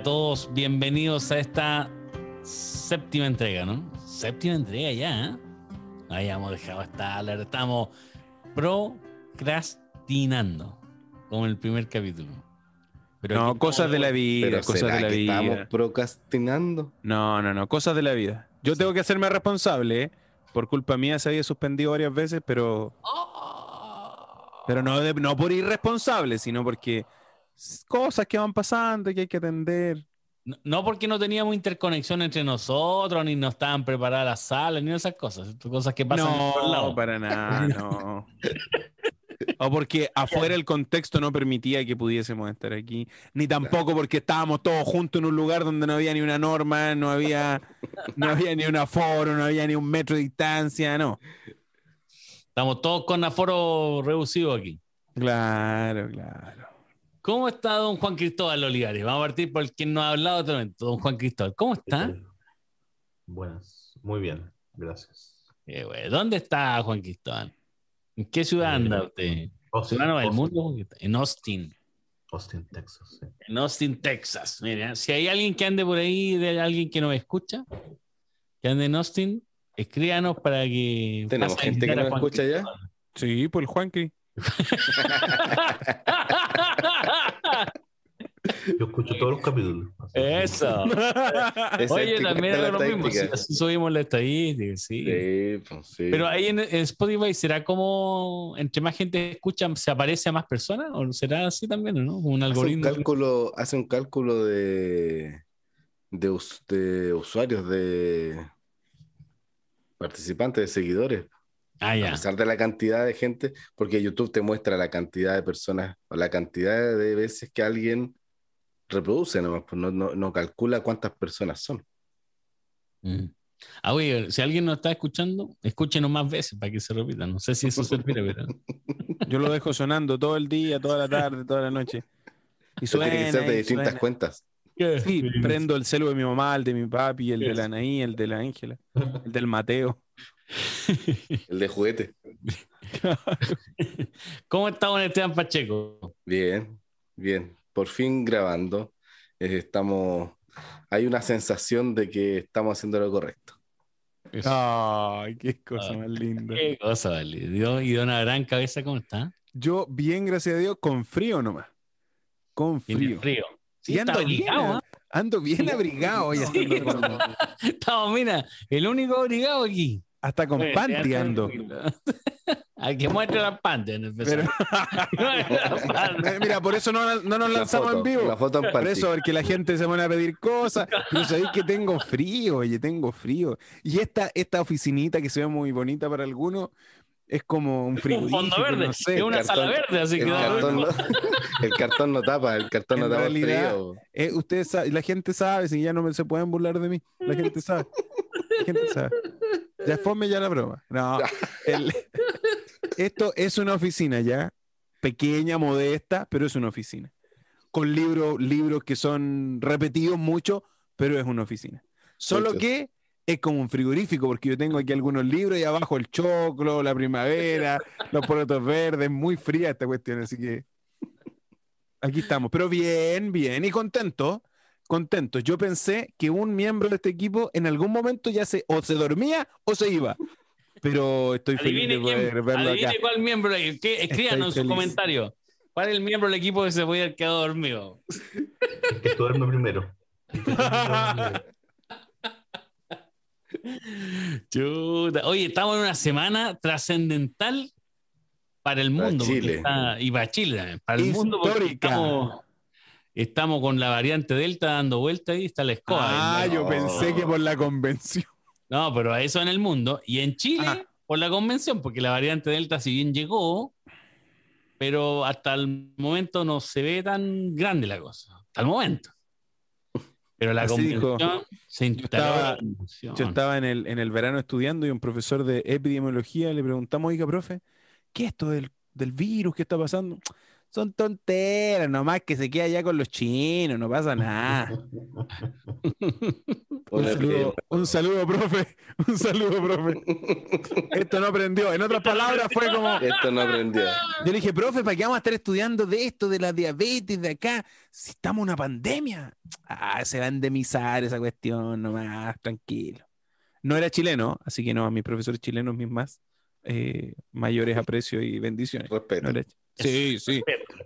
A todos, bienvenidos a esta séptima entrega, ¿no? Séptima entrega ya, ¿eh? Habíamos dejado esta, estamos procrastinando, como en el primer capítulo. Pero no, cosas de la vida, cosas de la vida. ¿Estamos procrastinando? No, no, no, cosas de la vida. Yo tengo que hacerme responsable, ¿eh? Por culpa mía se había suspendido varias veces, pero. Pero no, no por irresponsable, sino porque cosas que van pasando y que hay que atender. No, porque no teníamos interconexión entre nosotros, ni no estaban preparadas las salas, ni esas cosas. Cosas que pasan no, para nada, no. o porque afuera el contexto no permitía que pudiésemos estar aquí, ni tampoco porque estábamos todos juntos en un lugar donde no había ni una norma, no había, no había ni un aforo, no había ni un metro de distancia, no. Estamos todos con aforo reducido aquí. Claro, claro. ¿Cómo está don Juan Cristóbal Olivares? Vamos a partir por quien nos ha hablado otro momento. Don Juan Cristóbal, ¿cómo está? Buenas, muy bien, gracias. ¿Dónde está Juan Cristóbal? ¿En qué ciudad anda eh, usted? Austin, del mundo? En Austin. Austin, Texas. Sí. En Austin, Texas. Mira, si hay alguien que ande por ahí, de alguien que nos escucha, que ande en Austin, escríbanos para que. ¿Tenemos gente que nos escucha ya? Sí, por el Juanqui. Yo escucho todos los capítulos. Eso. Oye, también es lo mismo. Así subimos la estadística, sí. Pues, Pero ahí en, Spotify, ¿será como entre más gente escucha, se aparece a más personas? ¿O será así también, no? Un algoritmo. Hace un cálculo, hace un cálculo de, de, de usuarios, de participantes, de seguidores. Ah, a pesar de la cantidad de gente, porque YouTube te muestra la cantidad de personas o la cantidad de veces que alguien reproduce, nomás, pues no, no, calcula cuántas personas son. Mm. Ah, oye, si alguien nos está escuchando, escúchenos más veces para que se repita. No sé si eso servirá, pero. Yo lo dejo sonando todo el día, toda la tarde, toda la noche. Y suena. Tiene que ser de distintas cuentas. Sí, prendo el celu de mi mamá, el de mi papi, el de la Anaí, el de la Ángela, el del Mateo. El de juguete. ¿Cómo está don Esteban Pacheco? Bien, bien. Por fin grabando. Eh, estamos. Hay una sensación de que estamos haciendo lo correcto. Ay, qué cosa más linda. Qué cosa más linda. ¿Y don Gran Cabeza cómo está? Yo, bien, gracias a Dios, con frío nomás. Con frío. frío. Sí, ando, bien, ¿ah? ando bien abrigado hoy. Estamos, mira, el único abrigado aquí. Hasta con panty ando. Hay que muestre las panty en el Pero... Mira, por eso no, no nos lanzamos en vivo. La foto en por eso, porque la gente se pone a pedir cosas. Pero sabéis que tengo frío, oye, tengo frío. Y esta, esta oficinita que se ve muy bonita para algunos, es como un frigorífico, un fondo verde, no sé. Es una sala verde, así el que cartón no, el cartón no tapa, el cartón no tapa el frío. Eh, ustedes la gente sabe, si ya no se pueden burlar de mí, la gente sabe. La gente sabe. Ya fome ya la broma. No. esto es una oficina ya, pequeña, modesta, pero es una oficina. Con libros, libros que son repetidos mucho, pero es una oficina. Solo que es como un frigorífico, porque yo tengo aquí algunos libros y abajo el choclo, la primavera, los porotos verdes, muy fría esta cuestión, así que aquí estamos. Pero bien, bien y contento, contento. Yo pensé que un miembro de este equipo en algún momento ya se o se dormía o se iba. Pero estoy feliz de poder verlo acá. cuál miembro, escríbanos en su comentario. ¿Cuál es el miembro del equipo que se puede haber quedado dormido? El que duerme primero. Oye, estamos en una semana trascendental para el mundo. Chile. y para Chile Para el mundo porque estamos, con la variante Delta dando vuelta y está la escoba. Ah, yo pensé que por la convención. No, pero a eso en el mundo. Y en Chile, ah. por la convención, porque la variante Delta, si bien llegó, pero hasta el momento no se ve tan grande la cosa. Hasta el momento. Pero la convención se instaló. Yo estaba, en, el, en el verano estudiando y un profesor de epidemiología le preguntamos, oiga, profe, ¿qué es esto del, del virus? ¿Qué está pasando? Son tonteras, nomás que se queda allá con los chinos, no pasa nada. Un saludo, un saludo, profe. Un saludo, profe. Esto no aprendió. En otras palabras, fue como. Esto no aprendió. Yo le dije, profe, ¿para qué vamos a estar estudiando de esto, de la diabetes, de acá? Si estamos en una pandemia. Ah, se va a endemizar esa cuestión nomás, tranquilo. No era chileno, así que no, a mis profesores chilenos, mis más eh, mayores aprecios y bendiciones. Respeto. No era- sí, sí.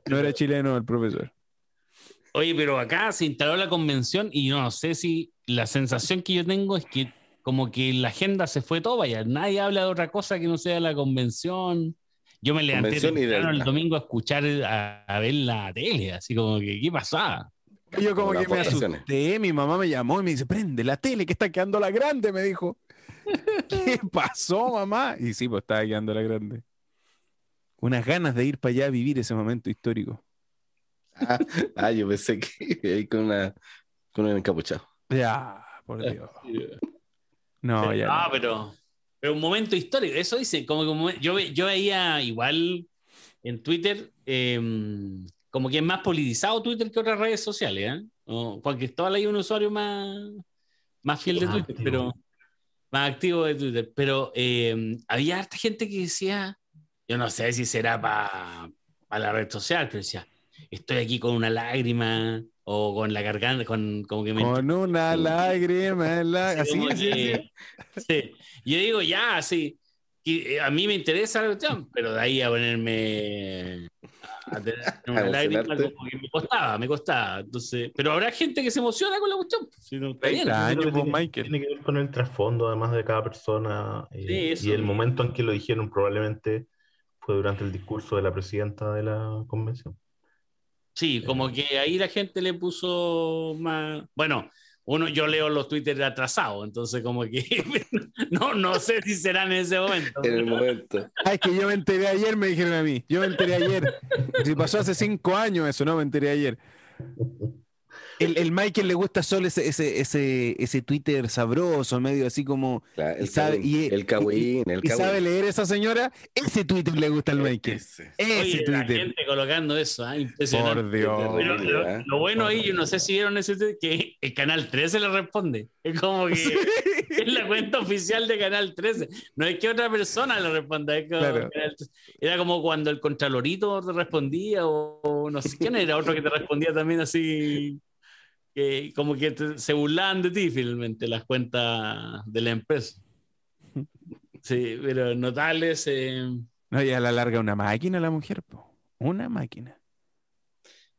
No era chileno el profesor. Oye, pero acá se instaló la convención y no sé si la sensación que yo tengo es que como que la agenda se fue todo, vaya, nadie habla de otra cosa que no sea la convención. Yo me levanté temprano el domingo a escuchar, a, a ver la tele, así como que, ¿qué pasaba? Yo como Como que me asusté, mi mamá me llamó y me dice, prende la tele que está quedando la grande, me dijo. ¿Qué pasó, mamá? Y sí, pues estaba quedando la grande. Unas ganas de ir para allá a vivir ese momento histórico. Ah, ah, yo pensé que ahí con una con un encapuchado. Ya, por Dios. No, ya. ah, no. pero, pero un momento histórico, eso dice, como que un momen- yo, yo veía igual en Twitter, eh, como que es más politizado Twitter que otras redes sociales, ¿eh? O Juan Cristóbal hay un usuario más, más fiel de Más Twitter, activo. pero más activo de Twitter, pero eh, había harta gente que decía, yo no sé si será para la red social, pero decía, estoy aquí con una lágrima o con la garganta, con como que me Con una lágrima en la... Así, que- así. sí. Yo digo, ya, sí. Y, eh, a mí me interesa la cuestión, pero de ahí a ponerme a tener una A lágrima, como que me costaba, me costaba. Entonces, pero habrá gente que se emociona con la cuestión. Si no, está bien. 30 años, Creo que pues, tiene, Michael. tiene que ver con el trasfondo, además de cada persona. eh, Sí, eso. y el momento en que lo dijeron probablemente fue durante el discurso de la presidenta de la convención. Sí, como que ahí la gente le puso más. Bueno, uno, yo leo los Twitter atrasados, entonces como que no, no sé si será en ese momento. En el momento. Ah, es que yo me enteré ayer, me dijeron a mí. Yo me enteré ayer. Si pasó hace cinco años eso, no me enteré ayer. El, el Michael le gusta solo ese, ese, ese, ese Twitter sabroso, medio así como. Claro, el sabe- y- el cagüín, el ¿Y sabe leer esa señora? Ese Twitter le gusta al Michael. Ese. Ese Oye, la Twitter. gente colocando eso, ¿ah? impresionante. Por Dios. Pero Horrible, lo, ¿eh? lo bueno ahí, yo no sé si vieron ese tweet, que el Canal 13 le responde. Es como que es la cuenta oficial de Canal 13. No es que otra persona le responda. es como Claro. Canal 13. Era como cuando el Contralorito te respondía o, o no sé quién era, otro que te respondía también así. Que como que te- se burlaban de ti finalmente las cuentas de la empresa. Sí, pero notables. eh, No, y a la larga una máquina la mujer, po. Una máquina.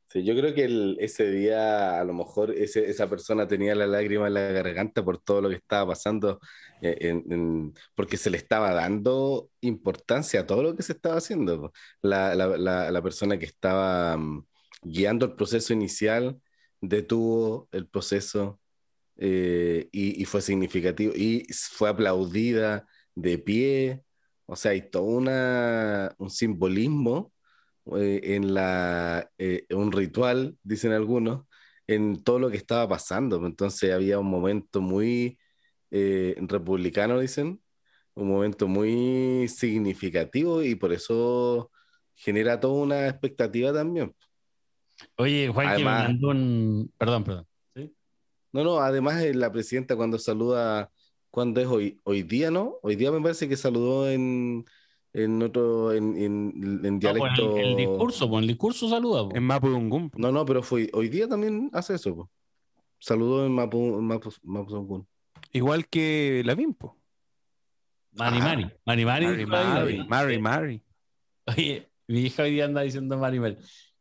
Sí, yo creo que el- ese día a lo mejor ese- esa persona tenía la lágrima en la garganta por todo lo que estaba pasando, eh, en- en- porque se le estaba dando importancia a todo lo que se estaba haciendo. la- la- la persona que estaba mm, guiando el proceso inicial detuvo el proceso eh, y, fue significativo y fue aplaudida de pie. O sea, hay todo una, un simbolismo eh, en la, eh, un ritual, dicen algunos, en todo lo que estaba pasando. Entonces había un momento muy republicano, dicen, un momento muy significativo y por eso genera toda una expectativa también. Oye, Juan, que me Además- mandó un. Perdón, perdón. ¿Sí? No, no, además la presidenta cuando saluda, ¿cuándo es hoy? Hoy día, ¿no? Hoy día me parece que saludó en, en otro, en, en, en No, pues, dialecto. el, el discurso, pues el discurso saluda. pues. En Mapudungún. po. No, no, pero fue hoy día también hace eso. po. Saludó en Mapu, Mapu, Mapuzungún. Igual que la Vimpo. Mari Ajá. Mari. Mari Mari. Mari. Mari, Mari. Oye, mi hija hoy día anda diciendo Mari Mari.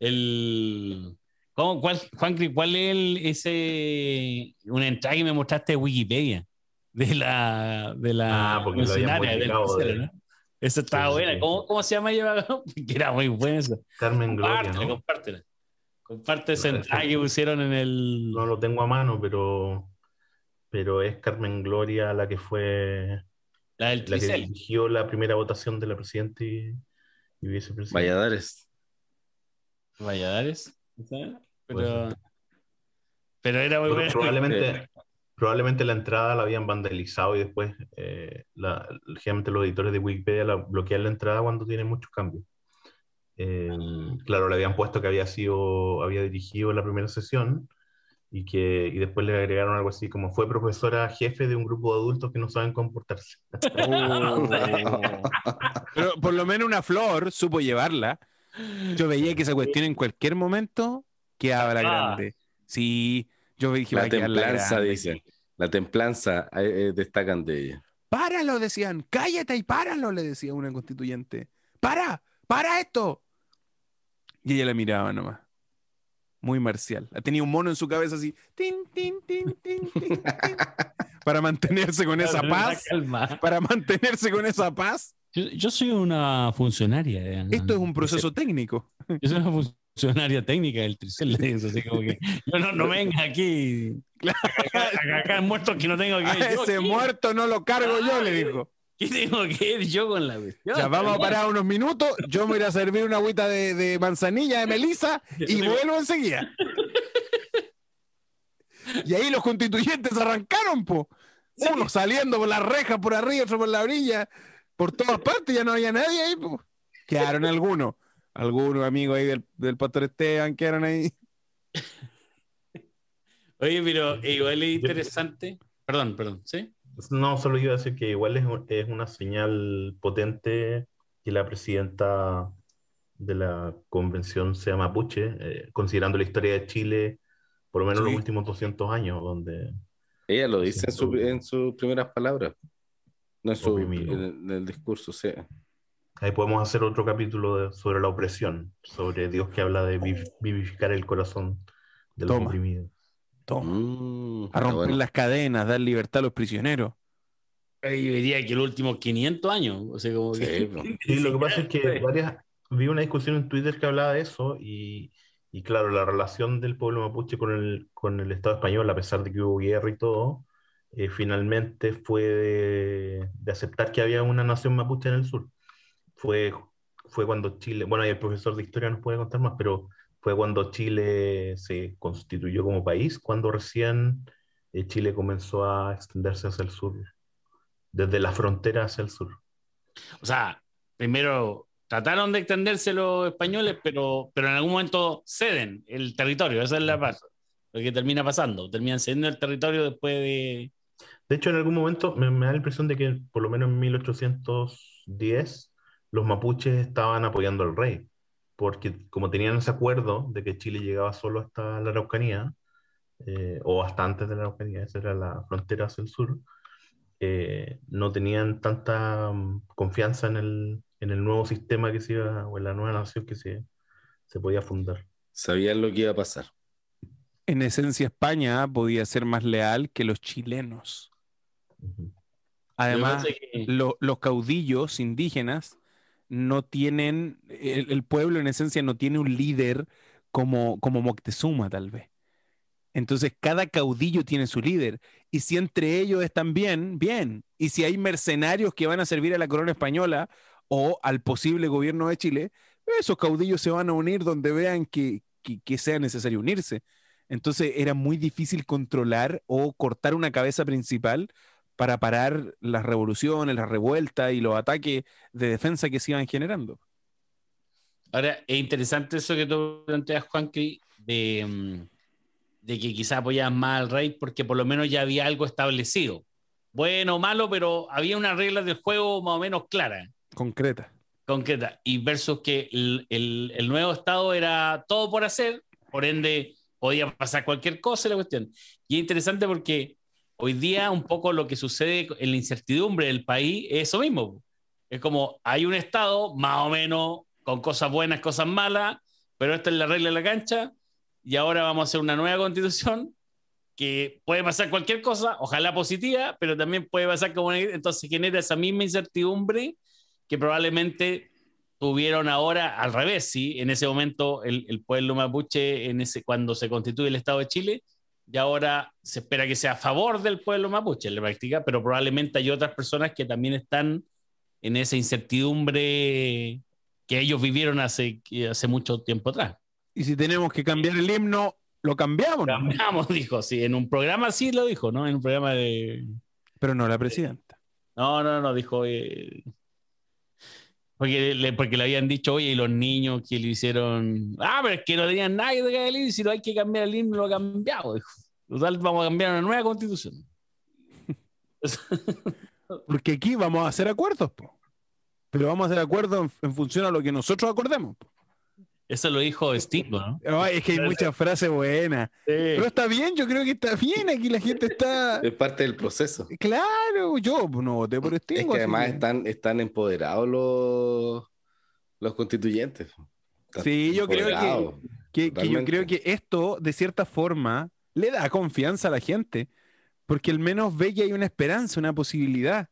El. ¿Cómo, cuál, Juan, ¿cuál es el, ese. Una entrada que me mostraste de Wikipedia? De la. De la. Ah, funcionaria del ¿no? Esa estaba Sí, buena. sí. ¿Cómo, ¿Cómo se llama ella? Que era muy buena esa. Carmen Gloria, Compártela, ¿no? compártela. Comparte esa entrada que pusieron en el. No lo tengo a mano, pero, pero es Carmen Gloria la que fue La del la que dirigió la primera votación de la presidenta y, y vicepresidenta. Valladares. Valladares. ¿sabes? Puede Pero, pero era muy buena. probablemente, probablemente la entrada la habían vandalizado y después eh, la, generalmente los editores de Wikipedia la, bloquean la entrada cuando tienen muchos cambios. Eh, claro, le habían puesto que había sido, había dirigido la primera sesión y que y después le agregaron algo así como fue profesora jefe de un grupo de adultos que no saben comportarse. Oh. Pero por lo menos una flor supo llevarla. Yo veía que esa cuestión en cualquier momento quedaba la grande. Sí, yo dije, va La a quedar la templanza, dicen. La templanza eh, eh, destacan de ella. Páralo, decían, cállate y páralo, le decía una constituyente. ¡Para! ¡Para esto! Y ella la miraba nomás. Muy marcial. Tenía un mono en su cabeza así. tin, tin, tin, tin, tin, tin, para mantenerse con esa paz. Calma. Para mantenerse con esa paz. Yo, yo soy una funcionaria. eh, Esto es un proceso técnico. Yo soy una funcionaria técnica del Tricel. así como que, yo no, no venga aquí a cagar muertos que no tengo que ir. Ese muerto no lo cargo yo, le dijo. ¿Qué tengo que ir yo con la cuestión? Ya vamos a parar unos minutos. Yo me voy a ir a servir una agüita de, de manzanilla de melisa y vuelvo enseguida. Y ahí los constituyentes arrancaron, po. Uno saliendo por la reja por arriba, otro por la orilla, por todas partes, ya no había nadie ahí, po. Quedaron algunos, algunos amigos ahí del, del pastor Esteban, quedaron ahí. Oye, pero igual es interesante. Perdón, perdón, ¿sí? No, solo iba a decir que igual es, un- es una señal potente que la presidenta de la convención sea mapuche, eh, considerando la historia de Chile, por lo menos Sí. los últimos 200 años, donde Ella lo dice en, su- en sus primeras palabras. No en, su, en el discurso, sí. ahí podemos hacer otro capítulo de- sobre la opresión, sobre Dios que habla de viv- vivificar el corazón de los Toma. oprimidos. Toma. Mm, A romper bueno. las cadenas, dar libertad a los prisioneros. Yo diría que los últimos 500 años. O sea, como que- Sí, po. Sí, lo que pasa es que varias, vi una discusión en Twitter que hablaba de eso y, y claro, la relación del pueblo mapuche con el, con el Estado español, a pesar de que hubo guerra y todo, eh, finalmente fue de, de aceptar que había una nación mapuche en el sur. Fue, fue cuando Chile, bueno, ahí el profesor de historia nos puede contar más, pero fue cuando Chile se constituyó como país, cuando recién eh, Chile comenzó a extenderse hacia el sur, desde la frontera hacia el sur. O sea, primero trataron de extenderse los españoles, pero, pero en algún momento ceden el territorio. Esa es la pasa. Lo que termina pasando. Terminan cediendo el territorio después de. De hecho, en algún momento me, me da la impresión de que por lo menos en 1810 los mapuches estaban apoyando al rey, porque como tenían ese acuerdo de que Chile llegaba solo hasta la Araucanía, eh, o hasta antes de la Araucanía, esa era la frontera hacia el sur, eh, no tenían tanta mm, confianza en el, en el nuevo sistema que se iba, o en la nueva nación que se, se podía fundar. Sabían lo que iba a pasar. En esencia, España podía ser más leal que los chilenos. Además, que- lo- los caudillos indígenas no tienen, el, el pueblo en esencia no tiene un líder como, como Moctezuma, tal vez. Entonces, cada caudillo tiene su líder. Y si entre ellos están bien, bien. Y si hay mercenarios que van a servir a la corona española o al posible gobierno de Chile, esos caudillos se van a unir donde vean que, que- que sea necesario unirse. Entonces, era muy difícil controlar o cortar una cabeza principal para parar las revoluciones, las revueltas y los ataques de defensa que se iban generando. Ahora, es interesante eso que tú planteas, Juanqui, de, mm, de que quizás apoyaban más al rey porque por lo menos ya había algo establecido. Bueno o malo, pero había unas reglas del juego más o menos claras, Concreta. concretas. Y versus que el, el- el nuevo Estado era todo por hacer, por ende podía pasar cualquier cosa la cuestión. Y es interesante porque hoy día un poco lo que sucede en la incertidumbre del país es eso mismo. Es como hay un Estado más o menos con cosas buenas, cosas malas, pero esta es la regla de la cancha y ahora vamos a hacer una nueva constitución que puede pasar cualquier cosa, ojalá positiva, pero también puede pasar como entonces genera esa misma incertidumbre que probablemente tuvieron ahora al revés, ¿sí? En ese momento el, el pueblo mapuche, en ese, cuando se constituye el Estado de Chile, y ahora se espera que sea a favor del pueblo mapuche en la práctica, pero probablemente hay otras personas que también están en esa incertidumbre que ellos vivieron hace, hace mucho tiempo atrás. Y si tenemos que cambiar el himno, lo cambiamos. ¿no? Cambiamos, dijo, sí, en un programa sí lo dijo, ¿no? En un programa de... Pero no la presidenta. No, no, no, dijo... eh, Porque le, porque le habían dicho, oye, y los niños que le hicieron. Ah, pero es que no tenían nada que el himno, si no hay que cambiar el himno, lo ha cambiado. Total, vamos a cambiar una nueva constitución. Porque aquí vamos a hacer acuerdos, po. pero vamos a hacer acuerdos en, función a lo que nosotros acordemos. Eso lo dijo Steve, ¿no? Ay, es que hay muchas frases buenas. Pero está bien, yo creo que está bien. Aquí la gente está. Es parte del proceso. Claro, yo no voté por Es Stingo. que así además que- están, están empoderados los, los constituyentes. Están Sí, yo creo que- que, que yo creo que esto, de cierta forma, le da confianza a la gente, porque al menos ve que hay una esperanza, una posibilidad.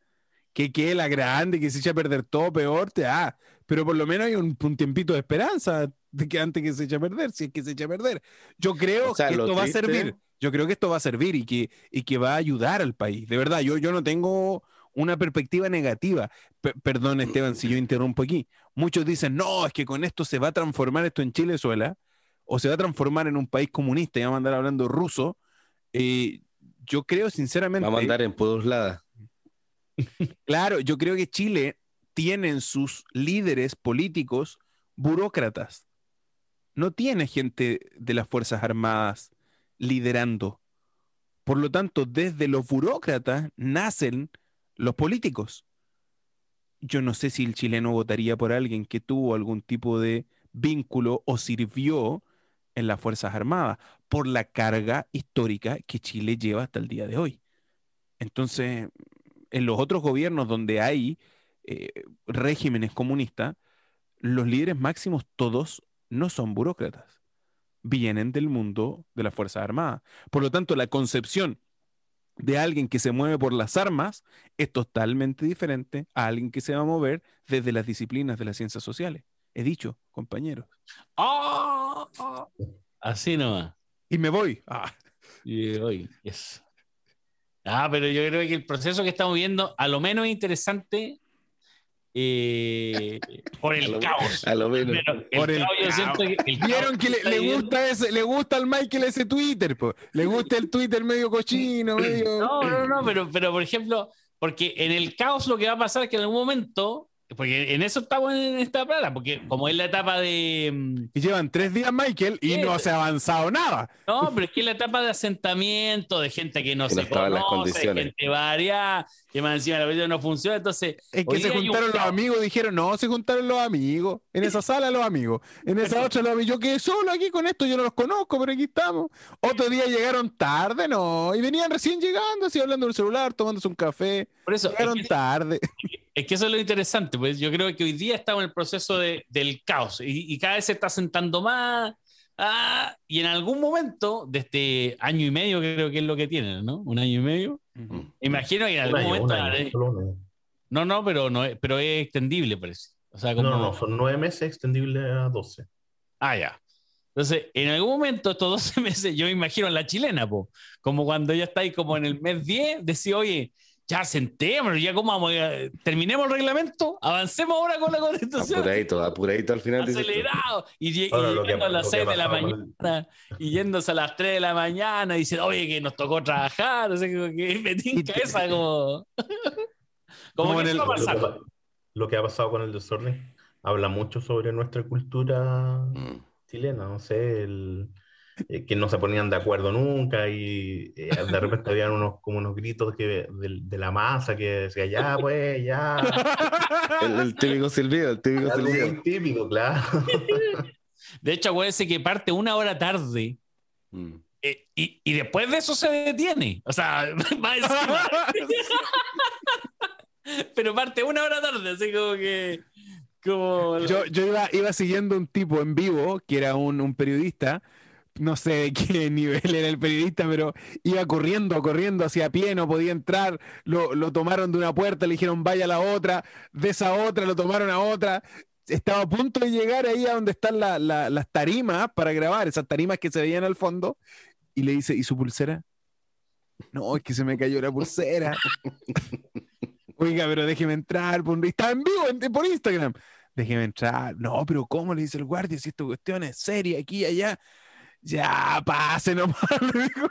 Que quede la grande, que se eche a perder todo peor, te da. Pero por lo menos hay un, un tiempito de esperanza de que antes que se eche a perder, si es que se eche a perder. Yo creo O sea, que esto va a servir. Yo creo que esto va a servir y que, y que va a ayudar al país. De verdad, yo, yo no tengo una perspectiva negativa. Pe- perdón, Esteban, si yo interrumpo aquí. Muchos dicen, no, es que con esto se va a transformar esto en Chilezuela o se va a transformar en un país comunista y vamos a andar hablando ruso. Eh, yo creo sinceramente, Vamos a andar en pudoslada. claro, yo creo que Chile tiene en sus líderes políticos burócratas. No tiene gente de las Fuerzas Armadas liderando. Por lo tanto, desde los burócratas nacen los políticos. Yo no sé si el chileno votaría por alguien que tuvo algún tipo de vínculo o sirvió en las Fuerzas Armadas por la carga histórica que Chile lleva hasta el día de hoy. Entonces, en los otros gobiernos donde hay eh, regímenes comunistas, los líderes máximos todos no son burócratas, vienen del mundo de las Fuerzas Armadas. Por lo tanto, la concepción de alguien que se mueve por las armas es totalmente diferente a alguien que se va a mover desde las disciplinas de las ciencias sociales. He dicho, compañeros. ¡Oh! ¡Oh! Así nomás. Y me voy. Ah, Y yes. Ah, pero yo creo que el proceso que estamos viendo, a lo menos es interesante eh, por A el lo- caos. A lo menos. Pero el Por el caos, yo caos. siento que el Vieron caos que le, gusta ese, le gusta al Michael ese Twitter, po. le gusta el Twitter medio cochino, medio. No, no, no, pero, pero por ejemplo, porque en el caos lo que va a pasar es que en algún momento, porque en eso estamos en esta plana, porque como es la etapa de. mm, Y llevan tres días Michael y no se ha avanzado nada. No, pero es que es la etapa de asentamiento, de gente que no Que no se estaba en las conoce, condiciones. gente varia, que más encima la vida no funciona, entonces. Es que se un juntaron los amigos, dijeron, no, se juntaron los amigos. En esa sala los amigos. En esa otra los amigos. Yo quedé solo aquí con esto, yo no los conozco, pero aquí estamos. Otro día llegaron tarde, no. Y venían recién llegando, así hablando del celular, tomándose un café. Por eso, es Llegaron que, tarde. Es que eso es lo interesante, pues yo creo que hoy día estamos en el proceso de- del caos y, y cada vez se está sentando más. ah, y en algún momento de este año y medio, creo que es lo que tienen, ¿no? Un año y medio. Mm. Imagino que en algún año, momento. año. No, no, pero no es, pero es extendible, parece. O sea, como. No, no, no, son nueve meses extendibles a 12. Ah, ya. Entonces, en algún momento, estos 12 meses, yo me imagino en la chilena, po, como cuando ya estáis como en el mes 10, decía, oye, ya sentémonos, ya como vamos, a- terminemos el reglamento, avancemos ahora con la constitución. Apuradito, apuradito al final. Acelerado. Y, que- llegando a las lo que 6 de la mañana y yéndose a las 3 de la mañana y diciendo, oye, que nos tocó trabajar. O sea, que me tinca esa como. como que el- eso va a Lo que, pasar. pa- lo que ha pasado con el desorden habla mucho sobre nuestra cultura Mm. chilena, no sé, el, eh, que no se ponían de acuerdo nunca y eh, de repente habían unos, como unos gritos que, de, de la masa que decía, ya pues, ya. El, el típico silbido, el típico Algo silbido. muy típico, claro. De hecho, acuérdense que parte una hora tarde. Mm. eh, y, y después de eso se detiene. O sea, va encima. pero parte una hora tarde, así como que. Como. Yo, yo iba, iba siguiendo un tipo en vivo, que era un, un periodista, no sé de qué nivel era el periodista, pero iba corriendo, corriendo hacia pie, no podía entrar, lo, lo tomaron de una puerta, le dijeron vaya a la otra, de esa otra lo tomaron a otra, estaba a punto de llegar ahí a donde están la- la- las tarimas para grabar, esas tarimas que se veían al fondo, y le dice, ¿y su pulsera? No, es que se me cayó la pulsera. Oiga, pero déjeme entrar. Por... Está en vivo por Instagram. Déjeme entrar. No, pero ¿cómo le dice el guardia si esta cuestión es seria aquí y allá? Ya, pase nomás, le dijo.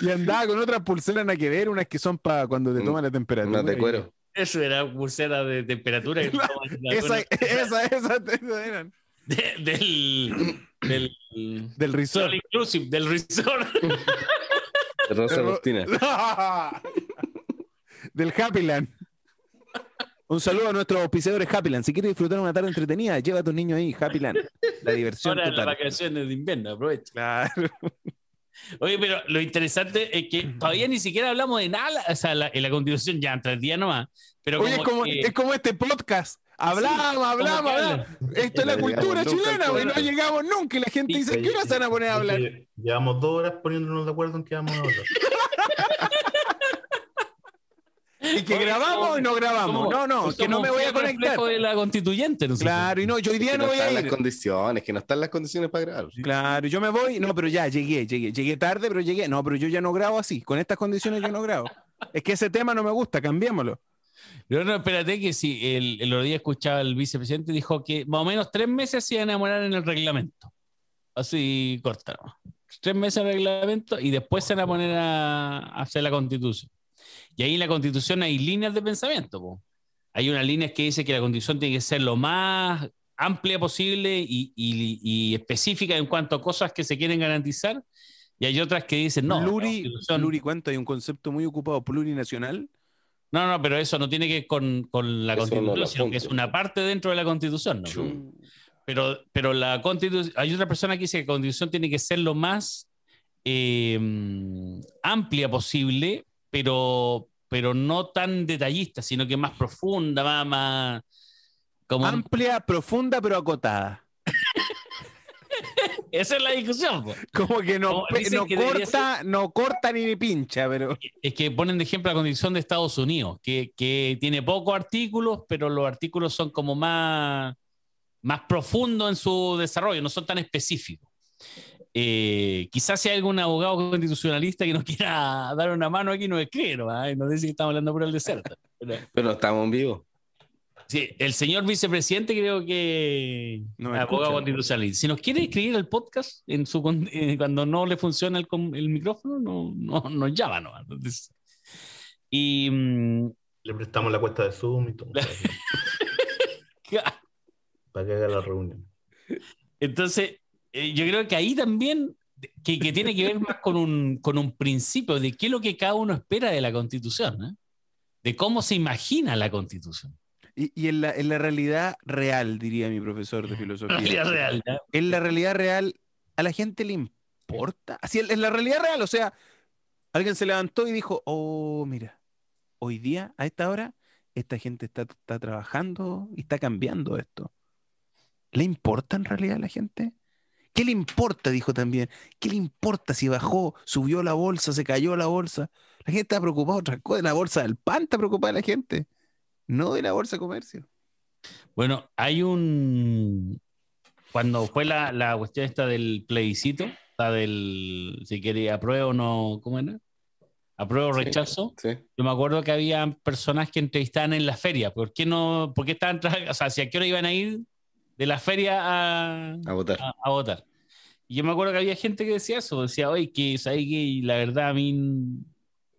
Y andaba con otras pulseras nada que ver, unas que son para cuando te toman la temperatura. Unas de cuero. Eso era pulsera de temperatura. esa, esa, esa, esa, eran. del, del, del resort. inclusive, del resort. De Rosa Agustina. del Happyland. Un saludo a nuestros auspiciadores Happyland. Si quieres disfrutar una tarde entretenida, lleva a tus niños ahí, Happyland. La diversión. Ahora las vacaciones de invierno, aprovecha. Claro. Oye, pero lo interesante es que todavía ni siquiera hablamos de nada, o sea, en la constitución ya tres días nomás. Pero Oye, es, como, es como este podcast. Hablamos, hablamos, hablamos. Esto es la cultura chilena, güey. No llegamos nunca y la gente dice, ¿qué hora se van a poner a hablar? Llevamos dos horas poniéndonos de acuerdo en qué vamos a hablar. Y que grabamos y no grabamos. No, no, que no me voy a conectar. de la constituyente, ¿no? Claro, y no, yo hoy día no, voy a ir. las condiciones, que no están las condiciones para grabar. Claro, yo me voy, no, pero ya llegué, llegué, llegué tarde, pero llegué. No, pero yo ya no grabo así, con estas condiciones yo no grabo. Es que ese tema no me gusta, cambiémoslo. No, no, espérate que si el, el otro día escuchaba el vicepresidente dijo que más o menos tres meses se iban a enamorar en el reglamento. Así corta, Tres meses el reglamento y después se van a poner a hacer la constitución. Y ahí en la constitución hay líneas de pensamiento. Hay unas líneas que dice que la constitución tiene que ser lo más amplia posible y, específica en cuanto a cosas que se quieren garantizar. Y hay otras que dicen, no. Pluri, pluri ¿cuánto? Hay un concepto muy ocupado, plurinacional. No, no, pero eso no tiene que ver con, con la constitución, sino que es una parte dentro de la constitución. Pero, pero la constitución, hay otra persona que dice que la constitución tiene que ser lo más eh, amplia posible pero, pero no tan detallista, sino que más profunda, más, más como... Amplia, profunda, pero acotada. Esa es la discusión. Como que no, no corta, no corta ni pincha, pero. Es que ponen de ejemplo la condición de Estados Unidos, que, que tiene pocos artículos, pero los artículos son como más, más profundos en su desarrollo, no son tan específicos. Eh, quizás si hay algún abogado constitucionalista que nos quiera dar una mano aquí, no escribe, ¿no? no sé si estamos hablando por el desierto. Pero, estamos en vivo. Sí, el señor vicepresidente creo que no abogado constitucionalista. Si nos quiere escribir el podcast en su, eh, cuando no le funciona el, el micrófono, no, no, nos llama. ¿no? Entonces, y, mm, le prestamos la cuesta de Zoom y todo. para que haga la reunión. Entonces, eh, yo creo que ahí también, que, tiene que ver más con un, con un, principio de qué es lo que cada uno espera de la constitución, ¿eh? de cómo se imagina la constitución. Y, y en, la, en, la, realidad real, diría mi profesor de filosofía. realidad real, En la realidad real, ¿a la gente le importa? Así, en la realidad real, o sea, alguien se levantó y dijo, oh, mira, hoy día, a esta hora, esta gente está, está trabajando y está cambiando esto. ¿Le importa en realidad a la gente? ¿Qué le importa? Dijo también. ¿Qué le importa si bajó, subió la bolsa, se cayó la bolsa? La gente está preocupada otra cosa. De la bolsa del pan está preocupada la gente, no de la bolsa de comercio. Bueno, hay un. Cuando fue la, la cuestión esta del plebiscito, la del. Si quería apruebo o no. ¿Cómo era? apruebo o rechazo. Yo me acuerdo que había personas que entrevistaban en la feria. ¿Por qué no? ¿Por qué estaban? O sea, ¿hacia qué hora iban a ir de la feria a, votar. A, votar. Y yo me acuerdo que había gente que decía eso, decía, oye, que ahí que la verdad a mí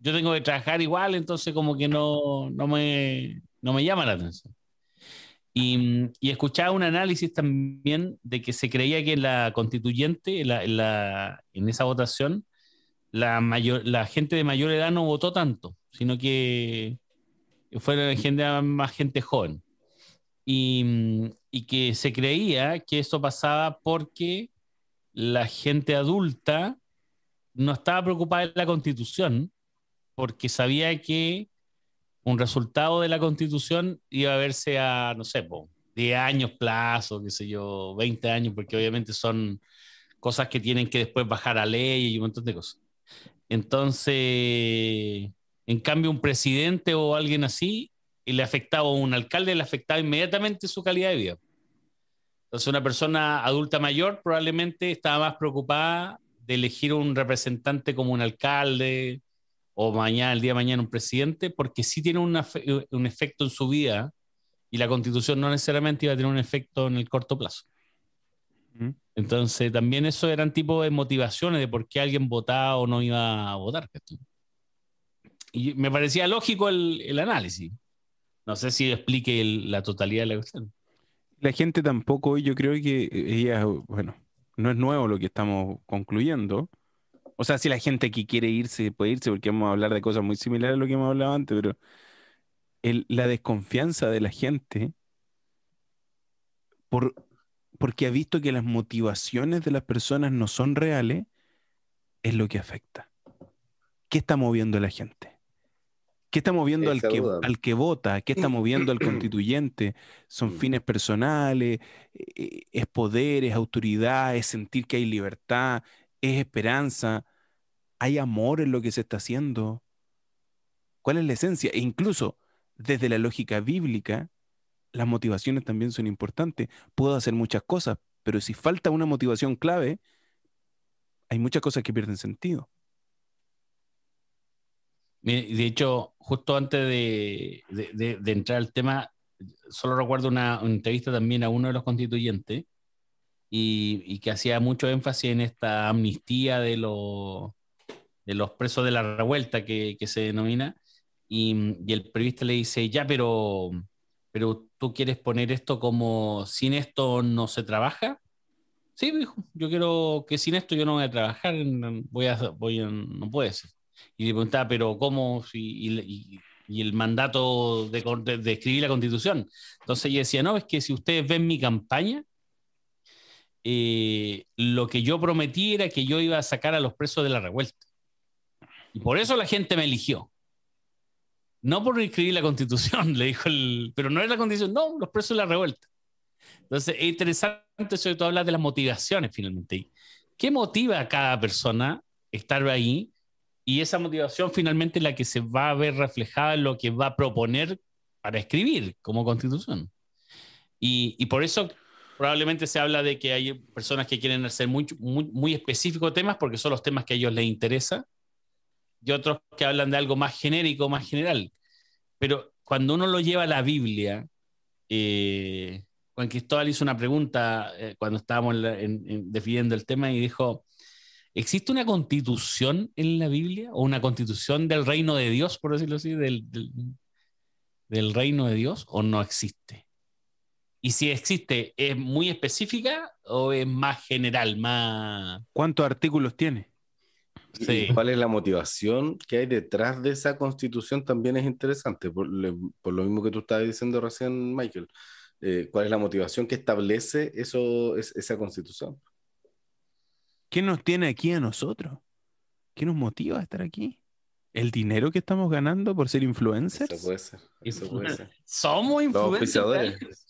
yo tengo que trabajar igual, entonces como que no, no, me, no me llama la atención. Y, y, escuchaba un análisis también de que se creía que la constituyente, en, la, en, esa votación, la, mayor, la gente de mayor edad no votó tanto, sino que fue gente, más gente joven. Y, y que se creía que eso pasaba porque la gente adulta no estaba preocupada en la constitución, porque sabía que un resultado de la constitución iba a verse a, no sé, 10 años plazo, qué sé yo, 20 años, porque obviamente son cosas que tienen que después bajar a ley y un montón de cosas. Entonces, en cambio, un presidente o alguien así, le afectaba, un alcalde le afectaba inmediatamente su calidad de vida. Entonces, una persona adulta mayor probablemente estaba más preocupada de elegir un representante como un alcalde o mañana, el día de mañana, un presidente, porque sí tiene un efecto en su vida y la constitución no necesariamente iba a tener un efecto en el corto plazo. Entonces, también eso eran tipo de motivaciones de por qué alguien votaba o no iba a votar. Y me parecía lógico el, el análisis. No sé si explique la totalidad de la cuestión. La gente tampoco, yo creo que ella, bueno, no es nuevo lo que estamos concluyendo. O sea, si la gente que quiere irse, puede irse, porque vamos a hablar de cosas muy similares a lo que hemos hablado antes, pero la desconfianza de la gente por, porque ha visto que las motivaciones de las personas no son reales, es lo que afecta. ¿Qué está moviendo la gente? ¿Qué está moviendo al que, al que, vota? ¿Qué está moviendo al constituyente? ¿Son mm. fines personales? Eh, ¿Es poder? ¿Es autoridad? ¿Es sentir que hay libertad? ¿Es esperanza? ¿Hay amor en lo que se está haciendo? ¿Cuál es la esencia? E incluso desde la lógica bíblica, las motivaciones también son importantes. Puedo hacer muchas cosas, pero si falta una motivación clave, hay muchas cosas que pierden sentido. De hecho, justo antes de, entrar al tema, solo recuerdo una, entrevista también a uno de los constituyentes y, que hacía mucho énfasis en esta amnistía de, los presos de la revuelta que, se denomina. Y, el periodista le dice, ya, pero, pero tú quieres poner esto como sin esto no se trabaja. Sí, dijo, yo quiero que sin esto yo no voy a trabajar, voy a, voy no puede ser. Y le preguntaba, pero ¿cómo? y, el mandato de, de, escribir la constitución. Entonces yo decía, no, es que si ustedes ven mi campaña, eh, lo que yo prometí era que yo iba a sacar a los presos de la revuelta. Y por eso la gente me eligió. No por escribir la constitución, le dijo el... Pero no es la constitución, no, los presos de la revuelta. Entonces es interesante sobre todo hablar de las motivaciones finalmente. ¿Qué motiva a cada persona estar ahí? Y esa motivación finalmente es la que se va a ver reflejada en lo que va a proponer para escribir como constitución. Y, por eso probablemente se habla de que hay personas que quieren hacer muy, muy, específicos temas porque son los temas que a ellos les interesa y otros que hablan de algo más genérico, más general. Pero cuando uno lo lleva a la Biblia, eh, Juan Cristóbal hizo una pregunta eh, cuando estábamos definiendo el tema y dijo, ¿Existe una constitución en la Biblia o una constitución del reino de Dios, por decirlo así, del, del, reino de Dios o no existe? Y si existe, ¿es muy específica o es más general, más... ¿Cuántos artículos tiene? Sí. ¿Cuál es la motivación que hay detrás de esa constitución? También es interesante, por, lo mismo que tú estabas diciendo recién, Michael. Eh, ¿Cuál es la motivación que establece eso, esa constitución? ¿Qué nos tiene aquí a nosotros? ¿Qué nos motiva a estar aquí? ¿El dinero que estamos ganando por ser influencers? Eso puede ser. Eso puede ser. Somos influencers.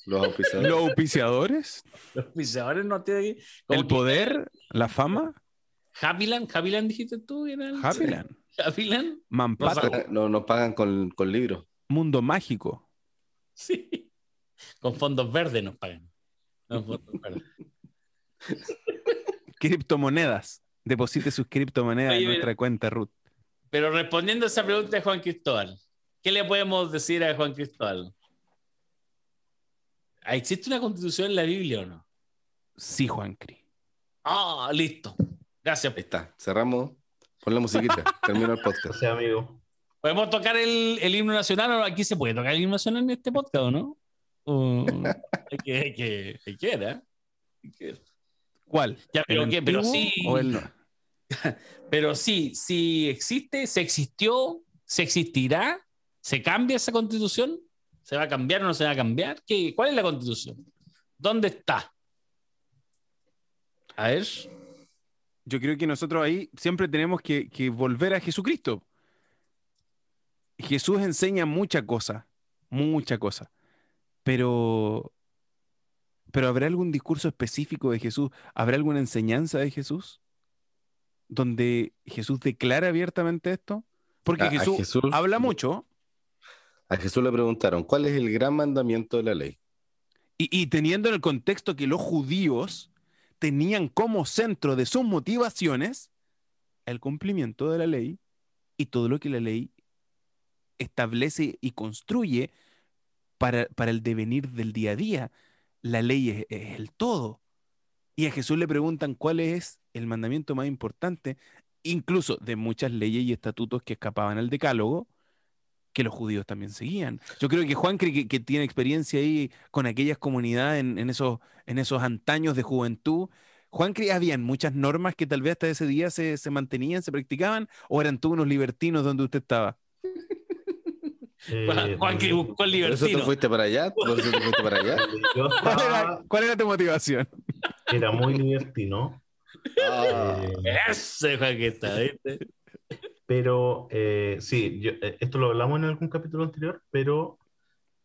Los auspiciadores. Los auspiciadores. Los auspiciadores no tienen. ¿El poder? ¿La fama? Happyland, Happyland dijiste tú. Happyland. Happyland. Mampato. No, nos pagan con, con libros. Mundo mágico. Sí. Con fondos verdes nos pagan. No, fondos verdes criptomonedas. Deposite sus criptomonedas en nuestra cuenta, Ruth. Pero respondiendo a esa pregunta de Juan Cristóbal, ¿qué le podemos decir a Juan Cristóbal? ¿Existe una constitución en la Biblia o no? Sí, Juan Cri. Ah, listo. Gracias. Ahí está. Cerramos. Pon la musiquita. Termino el podcast. Sí, amigo. ¿Podemos tocar el, himno nacional o aquí se puede tocar el himno nacional en este podcast o no? hay que, hay que, hay que, ¿eh? Hay que ¿Cuál? pero, pero sí. pero sí, sí existe, se existió, se existirá, se cambia esa constitución, se va a cambiar o no se va a cambiar. ¿Qué, ¿Cuál es la constitución? ¿Dónde está? A ver. Yo creo que nosotros ahí siempre tenemos que, que volver a Jesucristo. Jesús enseña mucha cosa, mucha cosa. Pero pero ¿habrá algún discurso específico de Jesús? ¿Habrá alguna enseñanza de Jesús? Donde Jesús declara abiertamente esto. Porque Jesús, habla mucho. A Jesús le preguntaron, ¿cuál es el gran mandamiento de la ley? Y, teniendo en el contexto que los judíos tenían como centro de sus motivaciones el cumplimiento de la ley y todo lo que la ley establece y construye para, para el devenir del día a día la ley es, el todo. Y a Jesús le preguntan cuál es el mandamiento más importante, incluso de muchas leyes y estatutos que escapaban al decálogo, que los judíos también seguían. Yo creo que Juan cree que, tiene experiencia ahí con aquellas comunidades en, esos, en esos antaños de juventud. Juan cree habían muchas normas que tal vez hasta ese día se, mantenían, se practicaban, o eran todos unos libertinos donde usted estaba. Eh, Juan que buscó el libertino. ¿Por eso fuiste para allá? fuiste para allá? ¿Cuál, era, tu motivación? Era muy libertino. Ah. ese Juan que está, ¿viste? Pero eh, sí, eh, esto lo hablamos en algún capítulo anterior, pero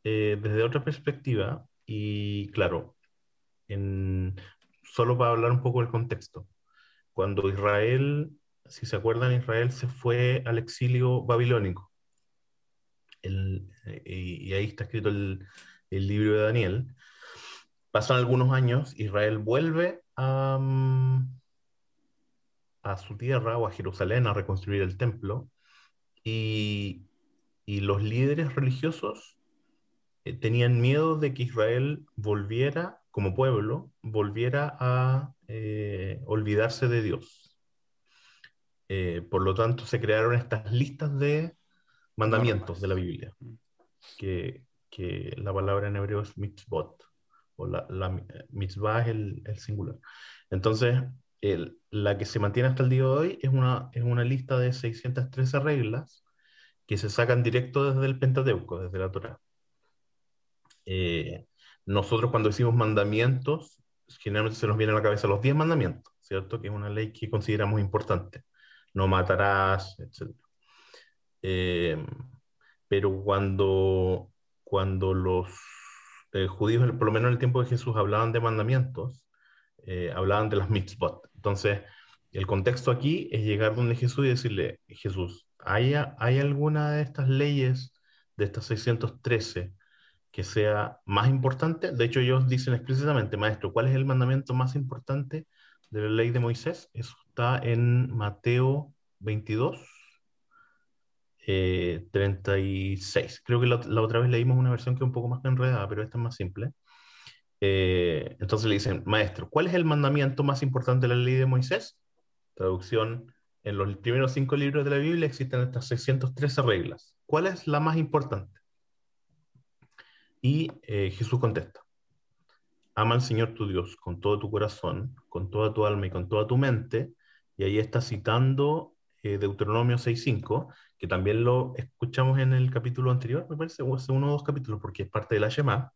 eh, desde otra perspectiva, y claro, en, solo para hablar un poco del contexto. Cuando Israel, si se acuerdan, Israel se fue al exilio babilónico. Y, ahí está escrito el, el, libro de Daniel. Pasan algunos años, Israel vuelve a, mm, a su tierra o a Jerusalén a reconstruir el templo y, los líderes religiosos eh, tenían miedo de que Israel volviera como pueblo, volviera a eh, olvidarse de Dios. Eh, por lo tanto, se crearon estas listas de mandamientos de la Biblia, que, la palabra en hebreo es mitzvot, o la, mitzvah es el, el singular. Entonces, la que se mantiene hasta el día de hoy es una, es una lista de 613 reglas que se sacan directo desde el Pentateuco, desde la Torah. Eh, nosotros cuando decimos mandamientos, generalmente se nos viene a la cabeza los 10 mandamientos, ¿cierto? Que es una ley que consideramos importante. No matarás, etc. Eh, pero cuando, cuando los eh, judíos, por lo menos en el tiempo de Jesús, hablaban de mandamientos, hablaban de las mitzvot. Entonces, el contexto aquí es llegar donde Jesús y decirle, Jesús, ¿hay, ¿hay alguna de estas leyes, de estas 613, que sea más importante? De hecho, ellos dicen explícitamente, maestro, ¿cuál es el mandamiento más importante de la ley de Moisés? Eso está en Mateo 22, 36. Eh, Creo que la, la, otra vez leímos una versión que es un poco más enredada, pero esta es más simple. Eh, entonces le dicen, maestro, ¿cuál es el mandamiento más importante de la ley de Moisés? Traducción, en los primeros cinco libros de la Biblia existen estas 613 reglas. ¿Cuál es la más importante? Y eh, Jesús contesta, ama al Señor tu Dios con todo tu corazón, con toda tu alma y con toda tu mente. Y ahí está citando eh, Deuteronomio 6.5, que también lo escuchamos en el capítulo anterior, me parece, o hace uno o dos capítulos, porque es parte de la Shema.